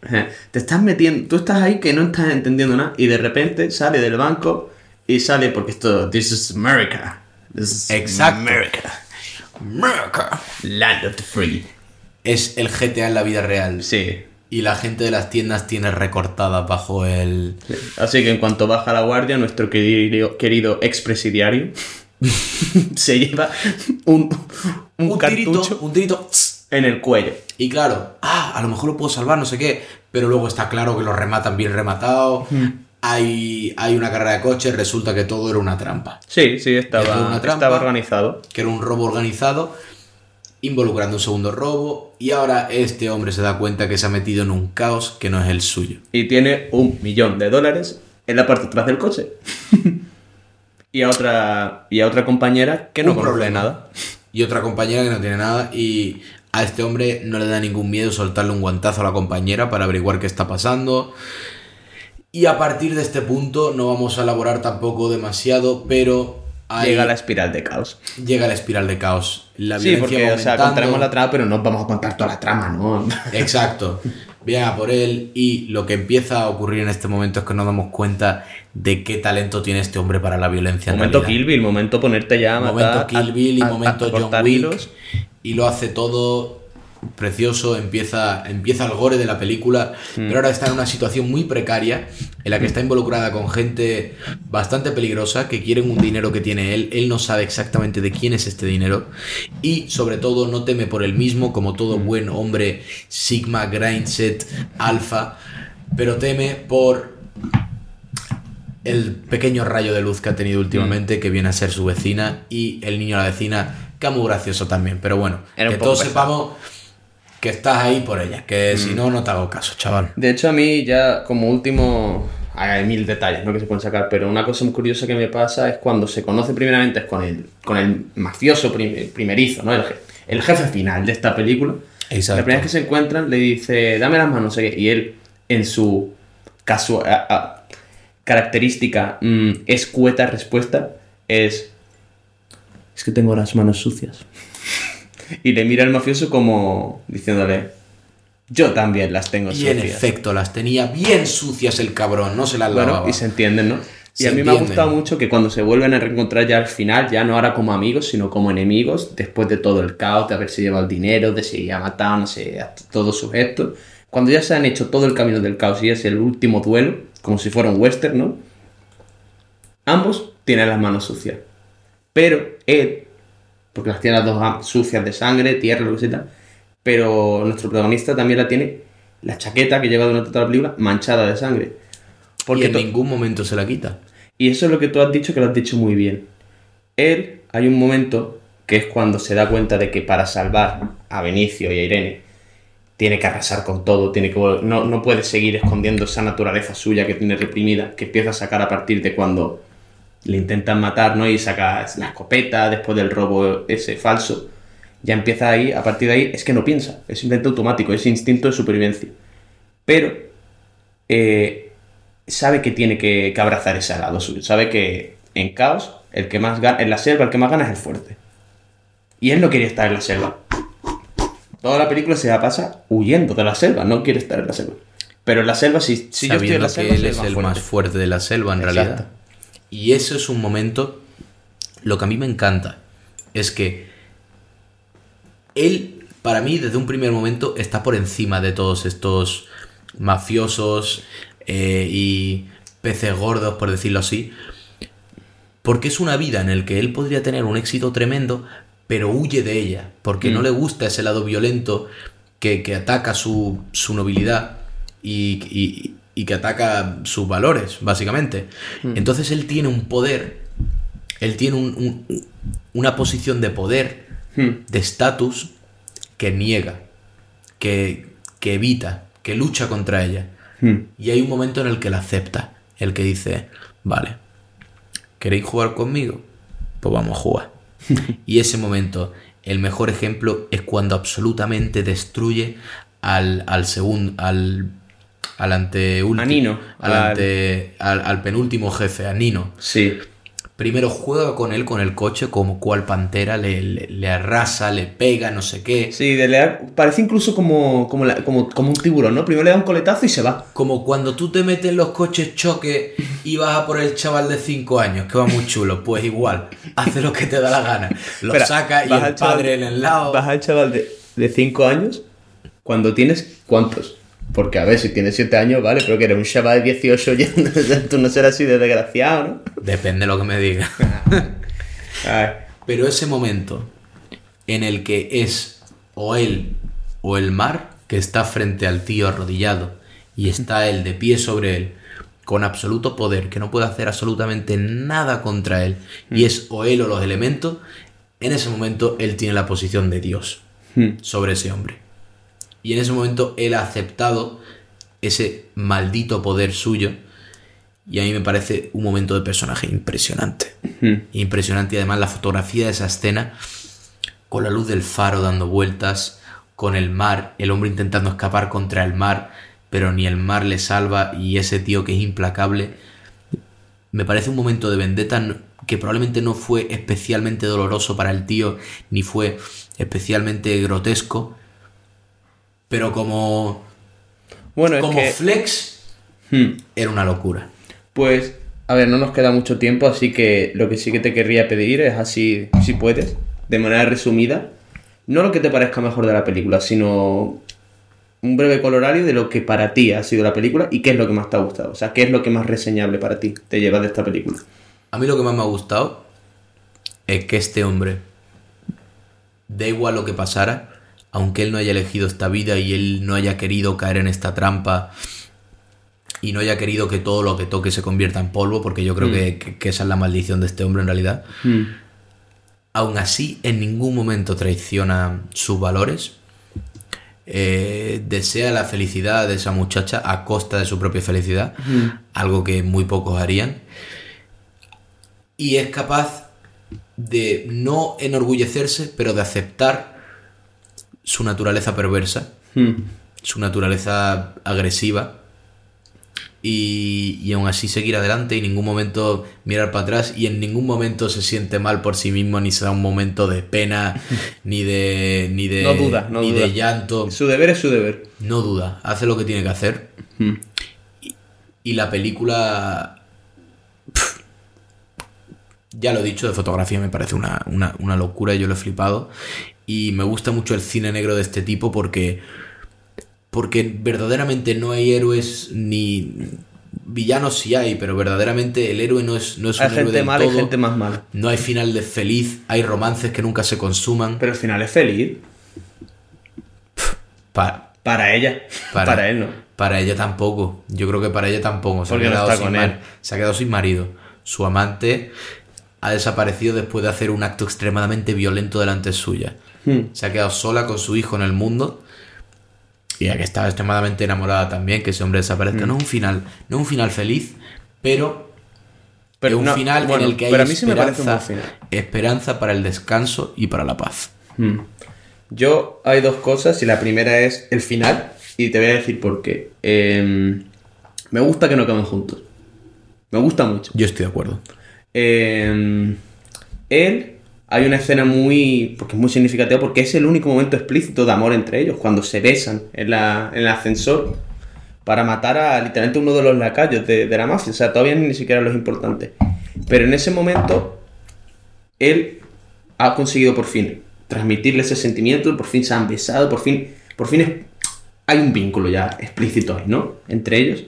S3: Te estás metiendo, tú estás ahí que no estás entendiendo nada y de repente sale del banco y sale porque esto, this is America. This is
S2: Exacto.
S3: America.
S2: America.
S3: Land of the free.
S2: Es el GTA en la vida real.
S3: Sí.
S2: Y la gente de las tiendas tiene recortadas bajo el.
S3: Así que en cuanto baja la guardia, nuestro querido, querido expresidiario se lleva un, un,
S2: Un
S3: cartucho
S2: tirito, un tirito.
S3: en el cuello.
S2: Y claro, ah, a lo mejor lo puedo salvar, no sé qué. Pero luego está claro que lo rematan bien rematado. Hay, hay una carrera de coches, resulta que todo era una trampa.
S3: Sí, sí, estaba,
S2: una trampa.
S3: estaba organizado.
S2: Que era un robo organizado, involucrando un segundo robo. Y ahora este hombre se da cuenta que se ha metido en un caos que no es el suyo.
S3: y tiene un millón de dólares en la parte de atrás del coche. y, a otra, y a otra compañera que no conoce nada.
S2: Y otra compañera que no tiene nada. Y a este hombre no le da ningún miedo soltarle un guantazo a la compañera para averiguar qué está pasando. Y a partir de este punto no vamos a elaborar tampoco demasiado, pero hay-
S3: Llega la espiral de caos.
S2: llega la espiral de caos. La
S3: Sí,
S2: violencia
S3: porque
S2: va
S3: o sea,
S2: aumentando.
S3: contaremos la trama, pero no vamos a contar toda la trama, ¿no?
S2: Exacto. Viene a por él y lo que empieza a ocurrir en este momento es que nos damos cuenta de qué talento tiene este hombre para la violencia. en
S3: momento
S2: realidad.
S3: Kill Bill, momento ponerte ya a matar.
S2: momento Kill
S3: a-
S2: Bill y
S3: a-
S2: momento
S3: a
S2: John
S3: cortar
S2: Wick
S3: hilos.
S2: y lo hace todo precioso empieza empieza el gore de la película
S3: Mm.
S2: pero ahora está en una situación muy precaria en la que está involucrada con gente bastante peligrosa que quieren un dinero que tiene él él no sabe exactamente de quién es este dinero y sobre todo no teme por él mismo como todo
S3: Mm.
S2: buen hombre sigma grindset alfa pero teme por el pequeño rayo de luz que ha tenido
S3: Mm.
S2: últimamente, que viene a ser su vecina, y el niño de la vecina, que es muy gracioso también. Pero bueno,
S3: Era
S2: que todos
S3: pesado.
S2: sepamos que estás ahí por ella, que
S3: Mm.
S2: si no, no te hago caso, chaval.
S3: De hecho, a mí ya como último, hay mil detalles ¿no? que se pueden sacar, pero una cosa muy curiosa que me pasa es cuando se conoce primeramente es con el, con el mafioso prim- primerizo, ¿no? el, el jefe final de esta película.
S2: Exacto.
S3: La primera vez que se encuentran le dice, dame las manos, no sé qué, y él en su casua- a- a- característica mm, escueta respuesta es, es que tengo las manos sucias. Y le mira al mafioso como diciéndole, yo también las tengo
S2: Y en
S3: sucias.
S2: efecto, las tenía bien sucias el cabrón, no se las
S3: Bueno,
S2: lavaba.
S3: y se entienden, ¿no? Y
S2: Se
S3: a mí me ha gustado mucho que cuando se vuelven a reencontrar ya al final, ya no ahora como amigos, sino como enemigos, después de todo el caos, de haberse llevado el dinero, de si ha matado, no sé, a todos sus gestos. Cuando ya se han hecho todo el camino del caos y es el último duelo, como si fuera un western, ¿no? Ambos tienen las manos sucias. Pero él, porque las tiene las dos sucias de sangre, tierra, lo que sea, pero nuestro protagonista también la tiene, la chaqueta que lleva durante toda la película, manchada de sangre.
S2: Porque
S3: Porque
S2: en ningún momento se la quita.
S3: y eso es lo que tú has dicho, que lo has dicho muy bien. Él, hay un momento que es cuando se da cuenta de que para salvar a Benicio y a Irene, tiene que arrasar con todo, tiene que, no, no puede seguir escondiendo esa naturaleza suya que tiene reprimida, que empieza a sacar a partir de cuando le intentan matar, ¿no? Y saca la escopeta después del robo ese falso. Ya empieza ahí, a partir de ahí, es que no piensa, es simplemente automático, es instinto de supervivencia. Pero eh, sabe que tiene que, que abrazar ese lado suyo. Sabe que en caos, el que más gana, en la selva, el que más gana es el fuerte. Y él no quería estar en la selva. Toda la película se la pasa huyendo de la selva, no quiere estar en la selva. Pero en la selva, si, si yo estoy en la
S2: que
S3: selva,
S2: él
S3: soy
S2: es el
S3: fuerte.
S2: más fuerte de la selva en
S3: Exacto.
S2: realidad. Y eso es un momento, lo que a mí me encanta, es que él, para mí, desde un primer momento, está por encima de todos estos mafiosos eh, y peces gordos, por decirlo así, porque es una vida en la que él podría tener un éxito tremendo, pero huye de ella, porque no le gusta ese lado violento que, que ataca su, su nobilidad y, y- y que ataca sus valores, básicamente. Entonces él tiene un poder, él tiene un- un- una posición de poder,
S3: Hmm.
S2: de estatus, que niega, que, que evita, que lucha contra ella.
S3: Hmm.
S2: Y hay un momento en el que la acepta, el que dice, vale, ¿queréis jugar conmigo? Pues vamos a jugar. y ese momento, el mejor ejemplo es cuando absolutamente destruye al, al segundo, al, al anteúltimo,
S3: A Nino,
S2: al,
S3: al-
S2: ante- al, al penúltimo jefe, a Nino.
S3: Sí.
S2: Primero juega con él con el coche como cual pantera, le, le- le arrasa, le pega, no sé qué.
S3: Sí, de parece incluso como, como, la- como, como un tiburón, ¿no? Primero le da un coletazo y se va.
S2: Como cuando tú te metes en los coches choque y vas a por el chaval de 5 años, que va muy chulo, pues igual, hace lo que te da la gana. Lo
S3: Espera,
S2: saca y el
S3: chaval-
S2: padre en el lado.
S3: Vas al chaval de 5 años cuando tienes. ¿Cuántos? Porque a ver, si tienes 7 años, vale, pero que eres un chaval de 18 ya, tú no serás así de desgraciado, ¿no?
S2: Depende de lo que me diga.
S3: Ay,
S2: Pero ese momento en el que es o él o el mar que está frente al tío arrodillado y está él de pie sobre él con absoluto poder, que no puede hacer absolutamente nada contra él, y es o él o los elementos, en ese momento él tiene la posición de Dios
S3: Hmm.
S2: sobre ese hombre. Y en ese momento él ha aceptado ese maldito poder suyo. Y a mí me parece un momento de personaje impresionante. Impresionante. Y además la fotografía de esa escena, con la luz del faro dando vueltas, con el mar, el hombre intentando escapar contra el mar, pero ni el mar le salva y ese tío que es implacable. Me parece un momento de vendetta que probablemente no fue especialmente doloroso para el tío, ni fue especialmente grotesco, pero como,
S3: Bueno, es
S2: como
S3: que.
S2: flex
S3: Hmm.
S2: era una locura.
S3: Pues, a ver, no nos queda mucho tiempo, así que lo que sí que te querría pedir es así, si puedes, de manera resumida, no lo que te parezca mejor de la película, sino un breve colorario de lo que para ti ha sido la película y qué es lo que más te ha gustado. O sea, qué es lo que más reseñable para ti te llevas de esta película.
S2: A mí lo que más me ha gustado es que este hombre, da igual lo que pasara, aunque él no haya elegido esta vida y él no haya querido caer en esta trampa y no haya querido que todo lo que toque se convierta en polvo, porque yo creo que, que- que esa es la maldición de este hombre en realidad, aún así en ningún momento traiciona sus valores, eh, desea la felicidad de esa muchacha a costa de su propia felicidad, algo que muy pocos harían. Y es capaz de no enorgullecerse, pero de aceptar su naturaleza perversa,
S3: Hmm.
S2: su naturaleza agresiva. Y, y aún así seguir adelante y en ningún momento mirar para atrás y en ningún momento se siente mal por sí mismo ni se da un momento de pena ni de ni de
S3: No duda, no
S2: ni
S3: duda.
S2: de llanto
S3: Su deber es su deber.
S2: no duda hace lo que tiene que hacer
S3: Hmm.
S2: y la película. ya lo he dicho, de fotografía me parece una, una- una locura, yo lo he flipado. Y me gusta mucho el cine negro de este tipo porque. Porque verdaderamente no hay héroes ni. Villanos sí hay, pero verdaderamente el héroe no es, no es
S3: Hay
S2: un héroe
S3: gente
S2: del
S3: y
S2: todo.
S3: gente más mala.
S2: No hay final de feliz, hay romances que nunca se consuman.
S3: Pero al final es feliz.
S2: Pa-
S3: Para ella.
S2: Para-
S3: Para, él no.
S2: Para ella tampoco. Yo creo que para ella tampoco. Se, ha
S3: Porque no
S2: quedado,
S3: está
S2: sin
S3: con
S2: mar-
S3: él.
S2: se ha quedado sin marido. Su amante ha desaparecido después de hacer un acto extremadamente violento delante suya.
S3: Hmm.
S2: Se ha quedado sola con su hijo en el mundo. Y ya que estaba extremadamente enamorada también, que ese hombre
S3: Hmm.
S2: desaparezca. No es un final, no es un final feliz, pero,
S3: Pero
S2: es un
S3: no,
S2: final
S3: bueno,
S2: en el que hay
S3: sí
S2: esperanza, esperanza para el descanso y para la paz.
S3: Hmm. Yo hay dos cosas y la primera es el final y te voy a decir por qué. Em, me gusta que no acaben juntos. Me gusta mucho.
S2: Yo estoy de acuerdo.
S3: Eh, él, hay una escena muy, porque es muy significativa, porque es el único momento explícito de amor entre ellos, cuando se besan en, la, en el ascensor para matar a literalmente uno de los lacayos de, la mafia. O sea, todavía ni siquiera los importantes. Pero en ese momento, él ha conseguido por fin transmitirle ese sentimiento, por fin se han besado, por fin, por fin es- hay un vínculo ya explícito ahí, ¿no? Entre ellos.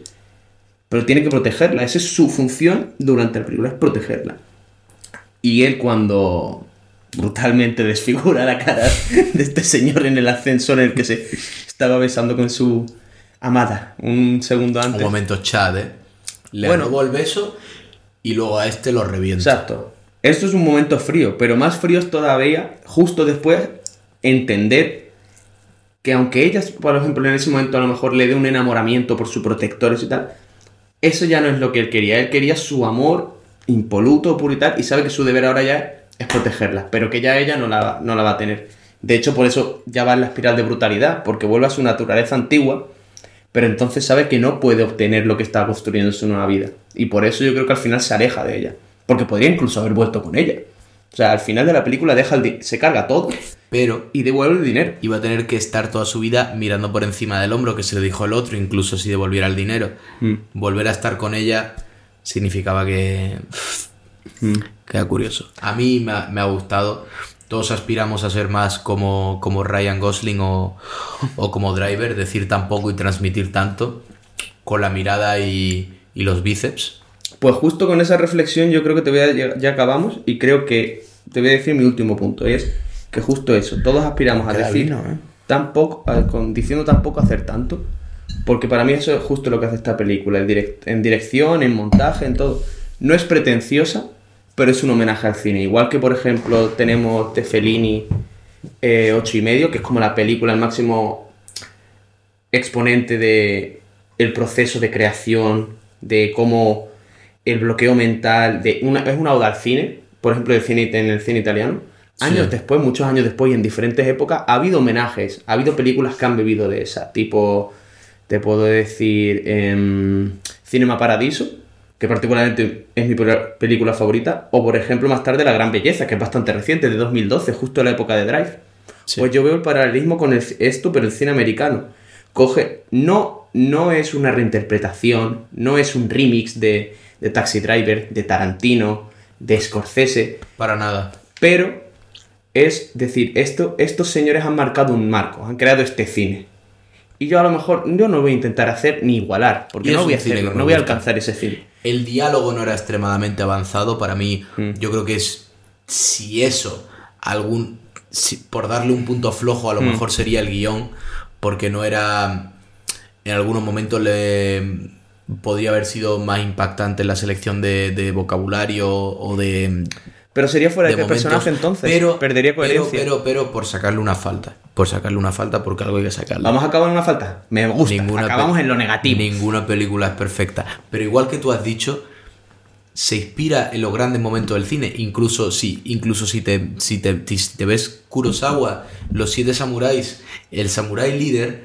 S3: Pero tiene que protegerla, esa es su función durante la película, es protegerla. Y él cuando brutalmente desfigura la cara de este señor en el ascensor en el que se estaba besando con su amada un segundo
S2: Un
S3: antes.
S2: momento Chad, ¿eh? Le
S3: Bueno.
S2: robó el beso y luego a este lo revienta.
S3: Exacto. Esto es un momento frío, pero más frío es todavía justo después entender que aunque ella, por ejemplo, en ese momento a lo mejor le dé un enamoramiento por su protectores y tal, eso ya no es lo que él quería. Él quería su amor impoluto, puro y tal, y sabe que su deber ahora ya es protegerla, pero que ya ella no la, no la va a tener. De hecho, por eso ya va en la espiral de brutalidad, porque vuelve a su naturaleza antigua, pero entonces sabe que no puede obtener lo que está construyendo en su nueva vida. Y por eso yo creo que al final se aleja de ella. Porque podría incluso haber vuelto con ella. O sea, al final de la película deja el se carga todo
S2: Pero
S3: y devuelve el dinero.
S2: iba a tener que estar toda su vida mirando por encima del hombro, que se lo dijo el otro, incluso si devolviera el dinero.
S3: Mm.
S2: Volver a estar con ella significaba que... Queda curioso. A mí me ha, me ha gustado. Todos aspiramos a ser más como, como Ryan Gosling o, o como Driver, decir tan poco y transmitir tanto, con la mirada y, y los bíceps.
S3: Pues justo con esa reflexión yo creo que te voy a, ya, acabamos y creo que te voy a decir mi último punto. Y es que justo eso, todos aspiramos a decir
S2: vino, ¿eh?
S3: tan poco, a- con, diciendo tan poco hacer tanto. Porque para mí eso es justo lo que hace esta película, en dirección, en montaje, en todo. No es pretenciosa, pero es un homenaje al cine. Igual que, por ejemplo, tenemos de Fellini eh, 8 y medio, que es como la película, el máximo exponente de el proceso de creación, de cómo el bloqueo mental, de una, es una oda al cine, por ejemplo, el cine, en el cine italiano. Años
S2: Sí.
S3: después, muchos años después y en diferentes épocas, ha habido homenajes, ha habido películas que han bebido de esa, tipo, te puedo decir, em, Cinema Paradiso, que particularmente es mi pel- película favorita, o por ejemplo más tarde La Gran Belleza, que es bastante reciente, de 2012, justo en la época de Drive.
S2: Sí.
S3: Pues yo veo el paralelismo con el- esto, pero el cine americano. Coge, no, no es una reinterpretación, no es un remix de, de Taxi Driver, de Tarantino, de Scorsese,
S2: Para nada.
S3: pero es decir, esto, estos señores han marcado un marco, han creado este cine. Y yo a lo mejor, yo no voy a intentar hacer ni igualar, porque no voy a
S2: me
S3: no voy a alcanzar ese cine.
S2: El diálogo no era extremadamente avanzado. Para mí,
S3: Mm.
S2: yo creo que es. Si eso, algún. si- por darle un punto flojo,
S3: Mm.
S2: a lo mejor sería el guion. Porque no era. En algunos momentos le. Podría haber sido más impactante la selección de, de vocabulario o de.
S3: Pero sería fuera de,
S2: momentos,
S3: personaje entonces.
S2: Pero,
S3: Perdería coherencia.
S2: Pero, pero, pero por sacarle una falta. Por sacarle una falta porque algo hay que sacarle.
S3: Vamos a acabar en una falta. Me gusta. Acabamos
S2: pe-
S3: en lo negativo.
S2: Ninguna película es perfecta. Pero igual que tú has dicho, se inspira en los grandes momentos del cine. Incluso si, incluso si te, si te, si te ves Kurosawa, Los Siete Samuráis, el samurái líder,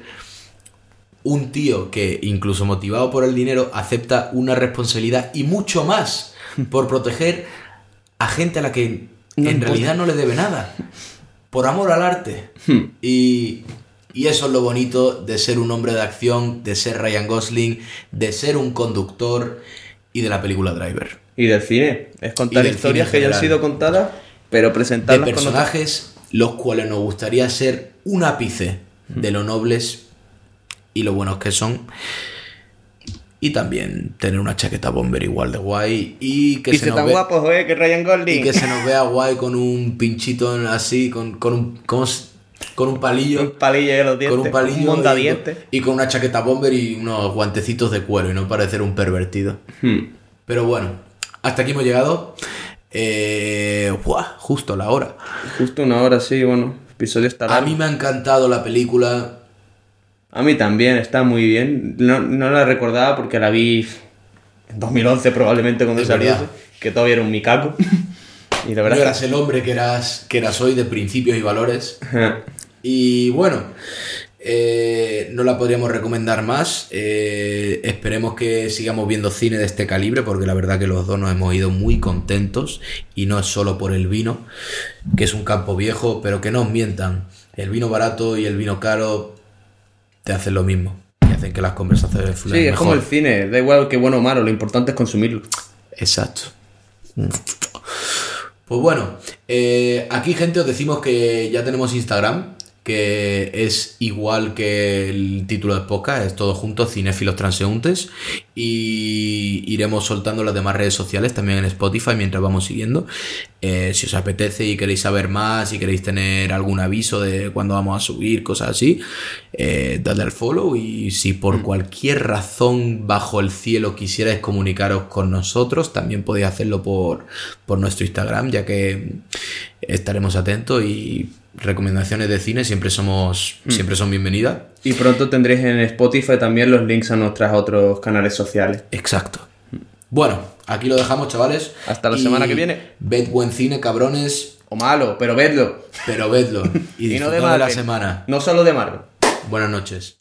S2: un tío que, incluso motivado por el dinero, acepta una responsabilidad y mucho más por proteger a gente a la que
S3: No
S2: en
S3: importa.
S2: realidad no le debe nada. Por amor al arte.
S3: Hmm.
S2: Y, y eso es lo bonito de ser un hombre de acción, de ser Ryan Gosling, de ser un conductor y de la película Driver.
S3: Y del cine. Es contar historias que ya han sido contadas, pero
S2: De
S3: presentarlas con otra-
S2: personajes los cuales nos gustaría ser un ápice de lo nobles y lo buenos que son. Y también tener una chaqueta bomber igual de guay y que
S3: Y
S2: se
S3: se
S2: nos
S3: tan
S2: ve-
S3: guapos, eh, que Ryan Gosling.
S2: y que se nos vea guay con un pinchito así, con, con un ¿cómo se- con un palillo.
S3: Un palillo en los dientes.
S2: con un palillo
S3: Un
S2: y, con, y con una chaqueta bomber y unos guantecitos de cuero y no parecer un pervertido.
S3: Hmm.
S2: Pero bueno, hasta aquí hemos llegado. Eh, ¡buah! justo la hora.
S3: Justo una hora, sí, bueno. Episodio está
S2: A
S3: largo.
S2: mí me ha encantado la película.
S3: A mí también, está muy bien. No, no la recordaba porque la vi en 2011 probablemente cuando salió. Que todavía era un Mikaku. y la
S2: No
S3: verdad es
S2: eras el hombre que eras, que eras hoy de principios y valores. Y bueno, eh, no la podríamos recomendar más. Eh, esperemos que sigamos viendo cine de este calibre, porque la verdad que los dos nos hemos ido muy contentos. Y no es solo por el vino, que es un campo viejo, pero que no os mientan. El vino barato y el vino caro te hacen lo mismo. Y hacen que las conversaciones
S3: Sí,
S2: fluyan
S3: es como el cine. Da igual que bueno o malo, lo importante es consumirlo.
S2: Exacto. Pues bueno, eh, aquí gente os decimos que ya tenemos Instagram, que es igual que el título del podcast, es todo junto, Cinéfilos Transeúntes, y iremos soltando las demás redes sociales también en Spotify mientras vamos siguiendo. Eh, si os apetece y queréis saber más, si queréis tener algún aviso de cuándo vamos a subir, cosas así, eh, dadle al follow y si por cualquier razón bajo el cielo quisierais comunicaros con nosotros, también podéis hacerlo por, por nuestro Instagram, ya que estaremos atentos y recomendaciones de cine siempre somos siempre son bienvenidas.
S3: Y pronto tendréis en Spotify también los links a nuestros otros canales sociales.
S2: Exacto. Bueno, aquí lo dejamos, chavales.
S3: Hasta la
S2: Y
S3: semana que viene.
S2: Ved buen cine, cabrones,
S3: O malo, pero vedlo.
S2: pero vedlo. Y,
S3: Y no de
S2: de la semana.
S3: No solo de Marvel.
S2: Buenas noches.